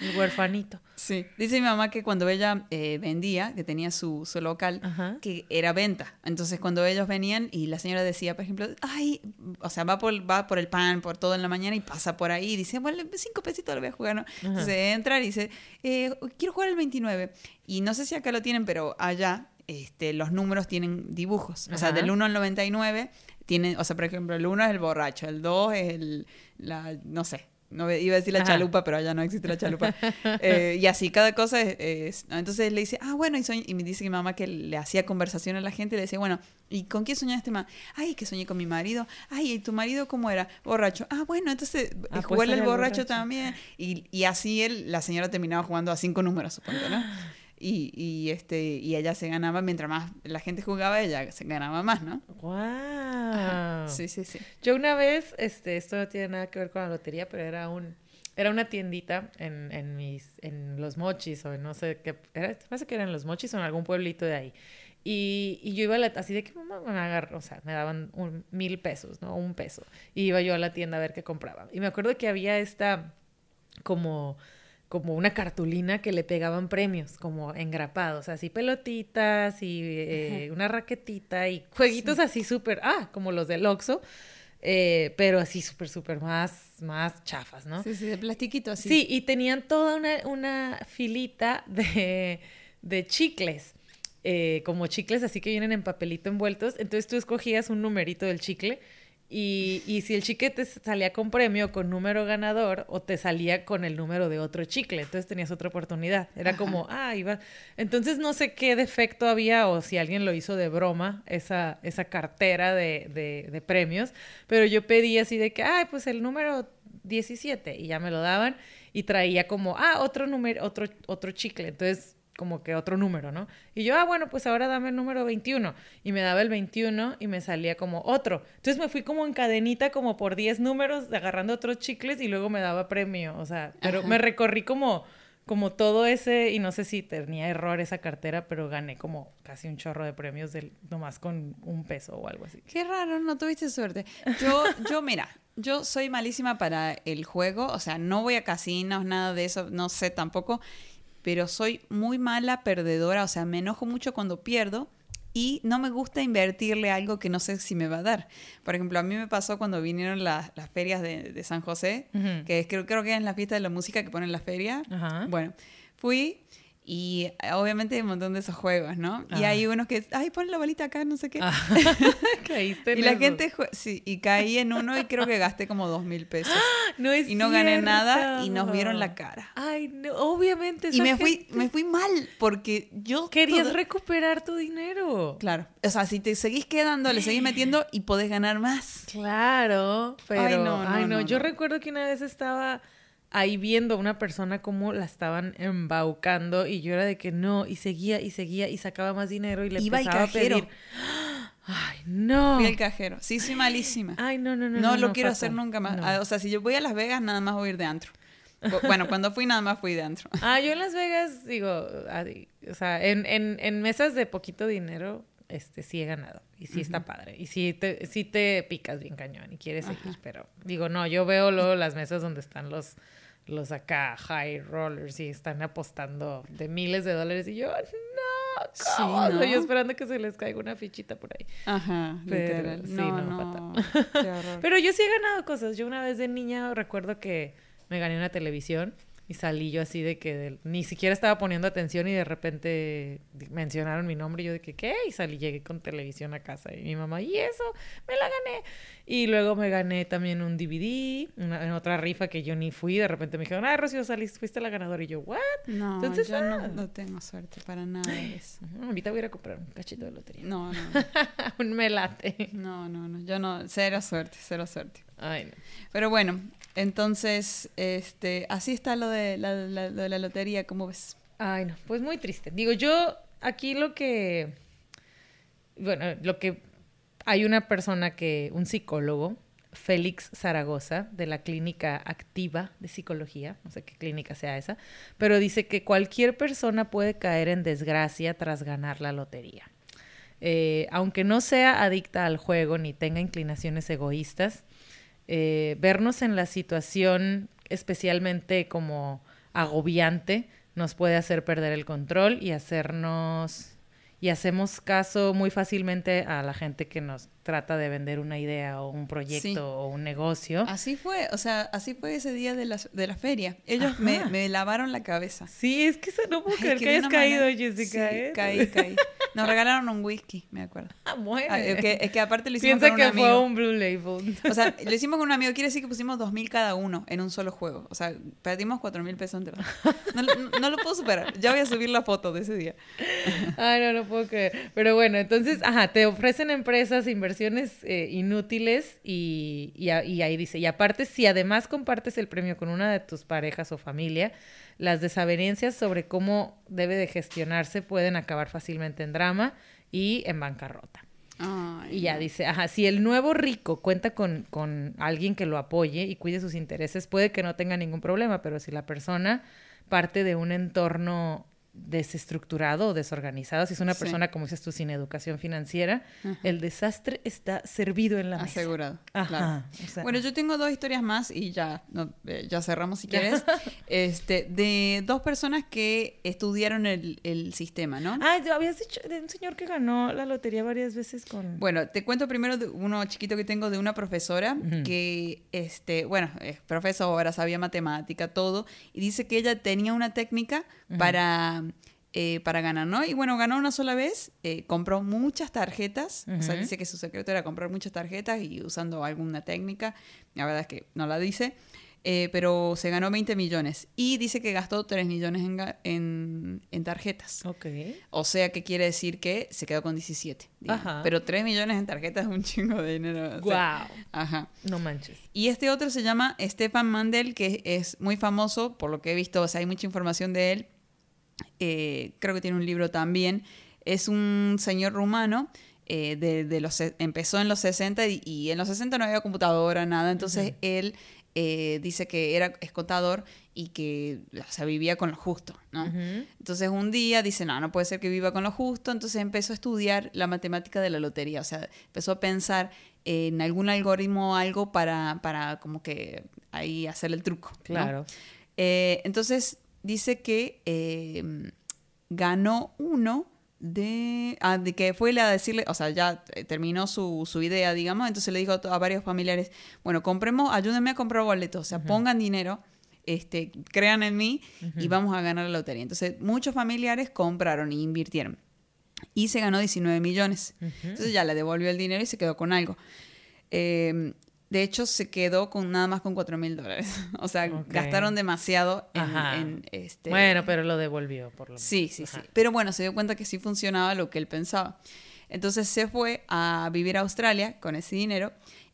El huerfanito. Sí. Dice mi mamá que cuando ella eh, vendía, que tenía su, su local, Ajá. que era venta. Entonces, cuando ellos venían y la señora decía, por ejemplo, ay, o sea, va por, va por el pan, por todo en la mañana y pasa por ahí y dice, bueno, cinco pesitos lo voy a jugar, ¿no? Entonces entra y dice, eh, quiero jugar el 29. Y no sé si acá lo tienen, pero allá este, los números tienen dibujos. O sea, Ajá. del 1 al 99 tienen, o sea, por ejemplo, el 1 es el borracho, el 2 es el, la, no sé. No iba a decir la Ajá. chalupa, pero allá no existe la chalupa. Eh, y así, cada cosa es, es-. Entonces le dice, ah, bueno, y, soñ- y me dice mi mamá que le hacía conversación a la gente y le decía, bueno, ¿y con quién soñaste más? Ay, que soñé con mi marido. Ay, ¿y tu marido cómo era? Borracho. Ah, bueno, entonces Ah, eh, pues jugarle era el el borracho, borracho. también. Y, y así él, la señora terminaba jugando a cinco números, supongo, ¿no? Y, y, este, y ella se ganaba, mientras más la gente jugaba, ella se ganaba más, ¿no? Wow. Sí, sí, sí. Yo una vez, este, esto no tiene nada que ver con la lotería, pero era un, era una tiendita en, en mis, en los mochis, o en no sé qué, era, parece que eran los mochis o en algún pueblito de ahí. Y, y yo iba a la, así de que mamá me agarró, o sea, me daban un, mil pesos, ¿no? Un peso. Y iba yo a la tienda a ver qué compraba. Y me acuerdo que había esta, como, como una cartulina que le pegaban premios, como engrapados, así pelotitas y eh, una raquetita y jueguitos así súper, ah, como los del Oxxo, eh, pero así súper, súper más, más chafas, ¿no? Sí, sí, de plastiquito así. Sí, y tenían toda una, una filita de, de chicles, eh, como chicles así que vienen en papelito envueltos. Entonces tú escogías un numerito del chicle y, y si el chicle te salía con premio, con número ganador, o te salía con el número de otro chicle, entonces tenías otra oportunidad. Era como, ah, iba. Entonces no sé qué defecto había o si alguien lo hizo de broma, esa, esa cartera de, de, de premios, pero yo pedí así de que, ay, pues el número 17 y ya me lo daban y traía como, ah, otro número, otro, otro chicle, entonces como que otro número, ¿no? Y yo, ah, bueno, pues ahora dame el número 21 y me daba el 21 y me salía como otro. Entonces me fui como en cadenita como por 10 números agarrando otros chicles y luego me daba premio, o sea, pero Ajá. me recorrí como como todo ese, y no sé si tenía error esa cartera, pero gané como casi un chorro de premios del, nomás con un peso o algo así. Qué raro, no tuviste suerte. Yo, yo, mira, yo soy malísima para el juego, o sea, no voy a casinos, nada de eso, no sé tampoco, pero soy muy mala perdedora, o sea, me enojo mucho cuando pierdo y no me gusta invertirle algo que no sé si me va a dar. Por ejemplo, a mí me pasó cuando vinieron las, las ferias de, de San José, que es- creo, creo que es en la fiesta de la música que ponen la feria. Bueno, fui y eh, obviamente hay un montón de esos juegos, ¿no? Y Ah. hay unos que, ay, pon la bolita acá, no sé qué. Ah, caíste en Y la eso. gente, sí, y caí en uno y creo que gasté como dos mil pesos. No es Y no gané nada y nos vieron la cara. Ay, no, obviamente. Y me fui, me fui mal porque yo... Querías todo- recuperar tu dinero. Claro. O sea, si te seguís quedando, le seguís metiendo y podés ganar más. Claro, pero. Ay, no, no, no, no, Yo recuerdo que una vez estaba ahí viendo a una persona como la estaban embaucando y yo era de que no, y seguía y seguía y sacaba más dinero y le Iba empezaba a cajero. pedir. Ay, no. Fui al cajero. Sí, soy malísima. Ay, no, no, no. no, no, lo no, quiero fatal. hacer nunca más. No. Ah, O sea, si yo voy a Las Vegas, nada más voy a ir de antro. Bu- Bueno, cuando fui, nada más fui de antro. Ah, yo en Las Vegas, digo, ay, o sea, en, en, en mesas de poquito dinero, este, sí he ganado. Y sí está padre. Y sí te, sí te picas bien cañón y quieres seguir. Pero, digo, no, yo veo luego las mesas donde están los, los acá high rollers y están apostando de miles de dólares. Y yo, no, ¿cómo? Sí, ¿no? Yo esperando que se les caiga una fichita por ahí. Ajá, Pero, literal. sí, no, no. Pero yo sí he ganado cosas. Yo una vez de niña recuerdo que me gané una televisión y salí yo así de que del- ni siquiera estaba poniendo atención y de repente mencionaron mi nombre y yo de que ¿qué? Y salí, llegué con televisión a casa y mi mamá, ¿y eso? Me la gané. Y luego me gané también un DVD, una, en otra rifa que yo ni fui. De repente me dijeron, ah, Rocío, saliste, fuiste la ganadora. Y yo, ¿what? No, Entonces, yo no, ah. no tengo suerte para nada de eso. Ahorita voy a ir a comprar un cachito de lotería. No, no, un melate. no, no, no. Yo no, cero suerte, cero suerte. Ay, no. Pero bueno, entonces, este, así está lo de la, lotería, ¿cómo ves? Ay, no, pues muy triste. Digo, yo aquí lo que bueno, lo que hay una persona que, un psicólogo, Félix Zaragoza, de la Clínica Activa de Psicología, no sé qué clínica sea esa, pero dice que cualquier persona puede caer en desgracia tras ganar la lotería. Eh, aunque no sea adicta al juego ni tenga inclinaciones egoístas, eh, vernos en la situación especialmente como agobiante nos puede hacer perder el control y hacernos y hacemos caso muy fácilmente a la gente que nos trata de vender una idea o un proyecto o un negocio. Así fue, o sea, así fue ese día de la, de la feria. Ellos me, me, lavaron la cabeza. Sí, es que eso no puedo creer que hayas caído, Jessica. Sí, ¿eh? caí, caí. Nos regalaron un whisky, me acuerdo. Ah, bueno. Ah, es, que, es, que, aparte lo hicimos Piensa con un que amigo. fue un Blue Label. O sea, lo hicimos con un amigo. Quiere decir que pusimos dos mil cada uno en un solo juego. O sea, perdimos cuatro mil pesos entre los no, no, no, lo puedo superar. Ya voy a subir la foto de ese día. Ay, no, no puedo creer. Pero bueno, entonces, ajá, te ofrecen empresas inversiones eh, inútiles y, y, y, ahí dice, y aparte, si además compartes el premio con una de tus parejas o familia, las desavenencias sobre cómo debe de gestionarse pueden acabar fácilmente en drama y en bancarrota. Ay, y ya no. dice, ajá, si el nuevo rico cuenta con, con alguien que lo apoye y cuide sus intereses, puede que no tenga ningún problema, pero si la persona parte de un entorno desestructurado o desorganizado, si es una Sí. persona, como dices tú, sin educación financiera, Ajá. el desastre está servido en la mesa. Asegurado. Claro. o sea, Bueno, yo tengo dos historias más y ya, no, eh, ya cerramos si quieres. este, de dos personas que estudiaron el, el sistema, ¿no? Ah, habías dicho de un señor que ganó la lotería varias veces con... Bueno, te cuento primero de uno chiquito que tengo de una profesora Ujú. que, este, bueno, es profesora, sabía matemática, todo, y dice que ella tenía una técnica Ujú. para, eh, para ganar, ¿no? Y bueno, ganó una sola vez, eh, compró muchas tarjetas, o sea, dice que su secreto era comprar muchas tarjetas y usando alguna técnica, la verdad es que no la dice. eh, pero se ganó 20 millones y dice que gastó 3 millones en, en, en tarjetas. Ok. O sea que quiere decir que se quedó con 17. digamos. Ajá. Pero 3 millones en tarjetas es un chingo de dinero. o sea, Wow. Ajá. No manches. Y este otro se llama Stefan Mandel, que es muy famoso, por lo que he visto, o sea, hay mucha información de él. Eh, creo que tiene un libro también. Es un señor rumano. eh, de, de los, empezó en los 60 y, y en los 60 no había computadora, nada. Entonces él eh, dice que era es contador y que o sea, vivía con lo justo, ¿no? Entonces un día dice, no, no puede ser que viva con lo justo, entonces empezó a estudiar la matemática de la lotería, o sea, empezó a pensar en algún algoritmo o algo para, para como que ahí hacer el truco. ¿no? Claro. Eh, entonces dice que eh, ganó uno de, ah, de que fue a decirle, o sea, ya eh, terminó su, su idea, digamos, entonces le dijo a, varios familiares, bueno, compremos, ayúdenme a comprar boletos, o sea, pongan dinero, este, crean en mí y vamos a ganar la lotería. Entonces, muchos familiares compraron y invirtieron. Y se ganó 19 millones. Entonces ya le devolvió el dinero y se quedó con algo. Eh, de hecho, se quedó con nada más con 4 mil dólares. O sea, gastaron demasiado en, este... Bueno, pero lo devolvió, por lo menos. Sí, sí, Ajá. sí. Pero bueno, se dio cuenta que sí funcionaba lo que él pensaba. Entonces se fue a vivir a Australia con ese dinero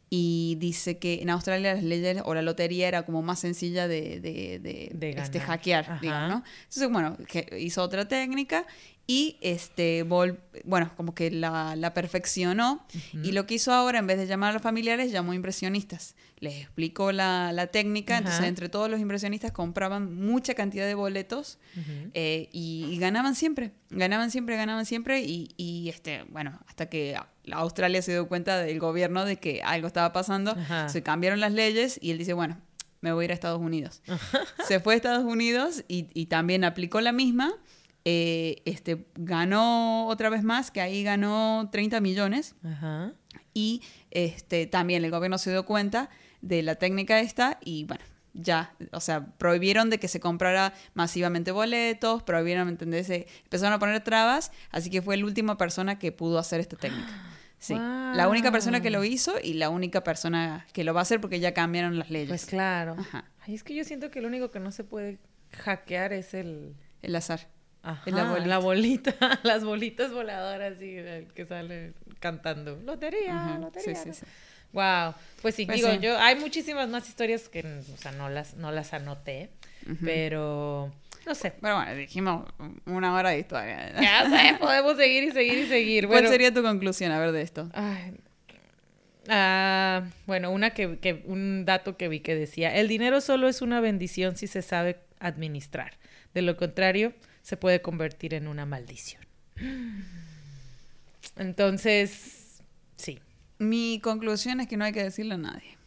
y dice que en Australia las leyes o la lotería era como más sencilla de, de, de, De este, hackear, digamos, ¿no? Entonces, bueno, que hizo otra técnica y este vol- bueno, como que la, la perfeccionó. Y lo que hizo ahora, en vez de llamar a los familiares, llamó impresionistas. Les explicó la, la técnica, entonces entre todos los impresionistas compraban mucha cantidad de boletos eh, y, y ganaban siempre, ganaban siempre, ganaban siempre. Y, y, este, bueno, hasta que Australia se dio cuenta del gobierno de que algo estaba pasando, se cambiaron las leyes y él dice, bueno, me voy a ir a Estados Unidos. se fue a Estados Unidos y, y también aplicó la misma, eh, este, ganó otra vez más, que ahí ganó 30 millones Ajá. y este, también el gobierno se dio cuenta de la técnica esta y bueno, ya, o sea, prohibieron de que se comprara masivamente boletos, prohibieron, ¿entendés? Se empezaron a poner trabas, así que fue la última persona que pudo hacer esta técnica. Sí, la única persona que lo hizo y la única persona que lo va a hacer porque ya cambiaron las leyes. Pues claro. Ajá. Ay, es que yo siento que lo único que no se puede hackear es el... El azar. Ajá, La bolita. la bolita, las bolitas voladoras y el que sale cantando. Lotería, Ajá, lotería. sí, sí, sí. Wow. Pues sí, Pues digo, sí. yo hay muchísimas más historias que o sea, no las no las anoté, pero no sé. Pero bueno, dijimos una hora de historia. Ya sé, podemos seguir y seguir y seguir. ¿Cuál sería tu conclusión a ver de esto? Ay, ah, bueno, una que, que- un dato que vi que decía, el dinero solo es una bendición si se sabe administrar. De lo contrario, se puede convertir en una maldición. Entonces, sí. Mi conclusión es que no hay que decirle a nadie.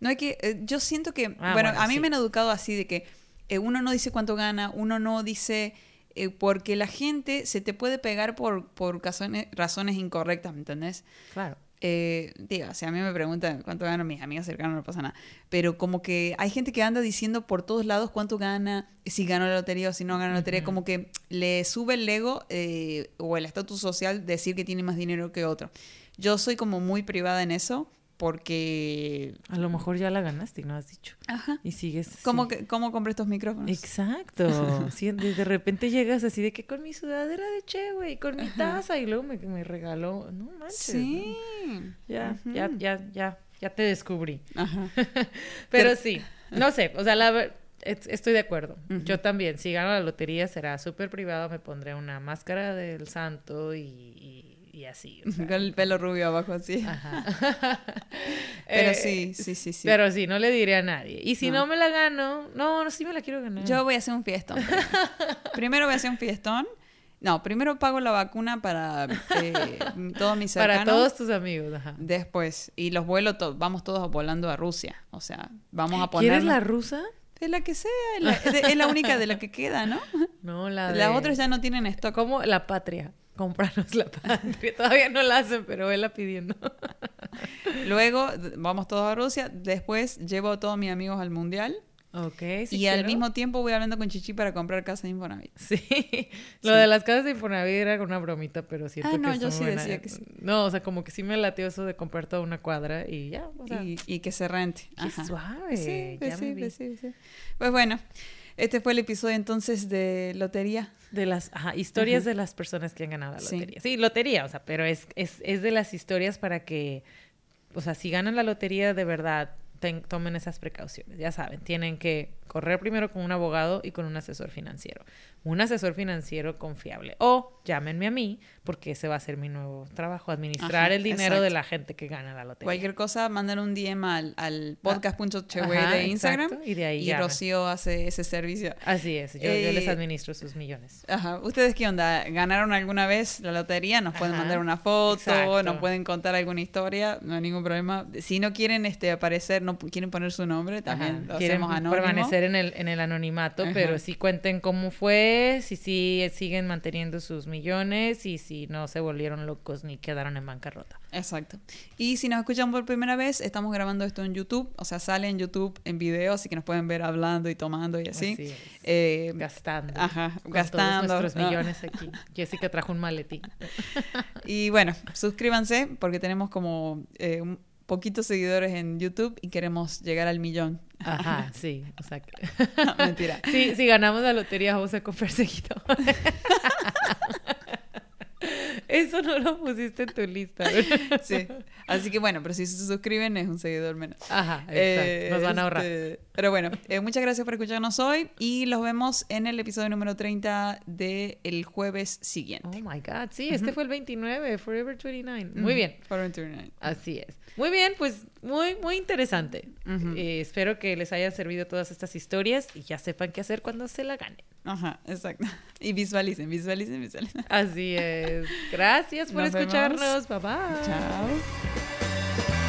No hay que. eh, yo siento que. Ah, bueno, bueno, a mí sí. me han educado así de que eh, uno no dice cuánto gana, uno no dice. eh, porque la gente se te puede pegar por, por razones, razones incorrectas, ¿me entendés? Claro. Eh, diga, si a mí me preguntan cuánto ganan mis amigas cercanas, no pasa nada. Pero como que hay gente que anda diciendo por todos lados cuánto gana, si ganó la lotería o si no ganó la lotería, como que le sube el ego eh, o el estatus social decir que tiene más dinero que otro. Yo soy como muy privada en eso porque... A lo mejor ya la ganaste y no has dicho. Ajá. Y sigues. ¿Cómo, que- ¿Cómo compré estos micrófonos? Exacto. Sí, de, de repente llegas así de que con mi sudadera de che, güey, con mi taza y luego me, me regaló. No manches. Sí. Ya, ya, ya, ya, ya te descubrí. Ajá. Pero, Pero- sí, no sé, o sea, la estoy de acuerdo. Yo también, si gano la lotería será súper privado, me pondré una máscara del santo y, y- y así. o sea. Con el pelo rubio abajo así. Ajá. Pero Eh, sí, sí, sí, sí. Pero sí, no le diré a nadie. Y si No. no, me la gano, no, no, sí me la quiero ganar. Yo voy a hacer un fiestón. primero voy a hacer un fiestón. No, primero pago la vacuna para eh, todos mis cercanos. Para todos tus amigos, ajá. Después, y los vuelos, to- vamos todos volando a Rusia. O sea, vamos a poner. ¿Quieres la rusa? De la que sea, es la, la única de la que queda, ¿no? No, la de... Las otras ya no tienen stock. Como la patria. Compranos la patria. Todavía no la hacen, pero vela pidiendo. Luego vamos todos a Rusia. Después llevo a todos mis amigos al mundial. Ok, sí y al mismo tiempo voy hablando con Chichi para comprar casa de Infonavit. Sí, lo Sí. de las casas de Infonavit era una bromita, pero siento Ah, no, que yo sí buena- decía que sí. No, o sea, como que sí me latió eso de comprar toda una cuadra y ya, o sea, y, y que se rente. qué Ajá. suave, Sí, pues ya sí, me vi. pues sí, sí. Pues bueno, este fue el episodio entonces de Lotería. De las ajá, historias Ajá. de las personas que han ganado la Sí. lotería. Sí, lotería, o sea, pero es, es, es de las historias para que, o sea, si ganan la lotería de verdad, tomen esas precauciones. Ya saben, tienen que correr primero con un abogado y con un asesor financiero. Un asesor financiero confiable. O llámenme a mí, porque ese va a ser mi nuevo trabajo, administrar Ajá, el dinero exacto. de la gente que gana la lotería. Cualquier cosa, mandan un DM al, al podcast.cheway Ajá, de Instagram. exacto, y de ahí y llaman. Rocío hace ese servicio. Así es, yo, yo les Eh, administro sus millones. Ajá. ¿Ustedes qué onda? ¿Ganaron alguna vez la lotería? Nos pueden Ajá, mandar una foto, exacto. nos pueden contar alguna historia, no hay ningún problema. Si no quieren este aparecer, no quieren poner su nombre, también lo Quieren hacemos anónimo. permanecer en el, en el anonimato, pero sí cuenten cómo fue, si sí siguen manteniendo sus millones y si no se volvieron locos ni quedaron en bancarrota. Exacto. Y si nos escuchan por primera vez, estamos grabando esto en YouTube, o sea, sale en YouTube en video, así que nos pueden ver hablando y tomando y así. Así es. Eh, Gastando. Ajá, con gastando. Todos nuestros ¿no? millones aquí. Jessica trajo un maletín. Y bueno, suscríbanse porque tenemos como eh, un poquitos seguidores en YouTube y queremos llegar al millón. Ajá, sí. O sea que... No, mentira. Sí, si ganamos la lotería vamos a comprar seguidores. Eso no lo pusiste en tu lista. ¿verdad? Sí. Así que bueno, pero si se suscriben es un seguidor menos. Ajá, exacto. Eh, Nos van a ahorrar. este, pero bueno, eh, muchas gracias por escucharnos hoy y los vemos en el episodio número 30 del jueves siguiente. Oh my God, sí, este fue el 29, Forever 29. Muy Ujú, bien. Forever 29. Así es. Muy bien, pues muy, muy interesante. Eh, espero que les hayan servido todas estas historias y ya sepan qué hacer cuando se la ganen. Ajá, exacto. Y visualicen, visualicen, visualicen. Así es. Gracias por escucharnos. Vemos. Bye bye. Chao.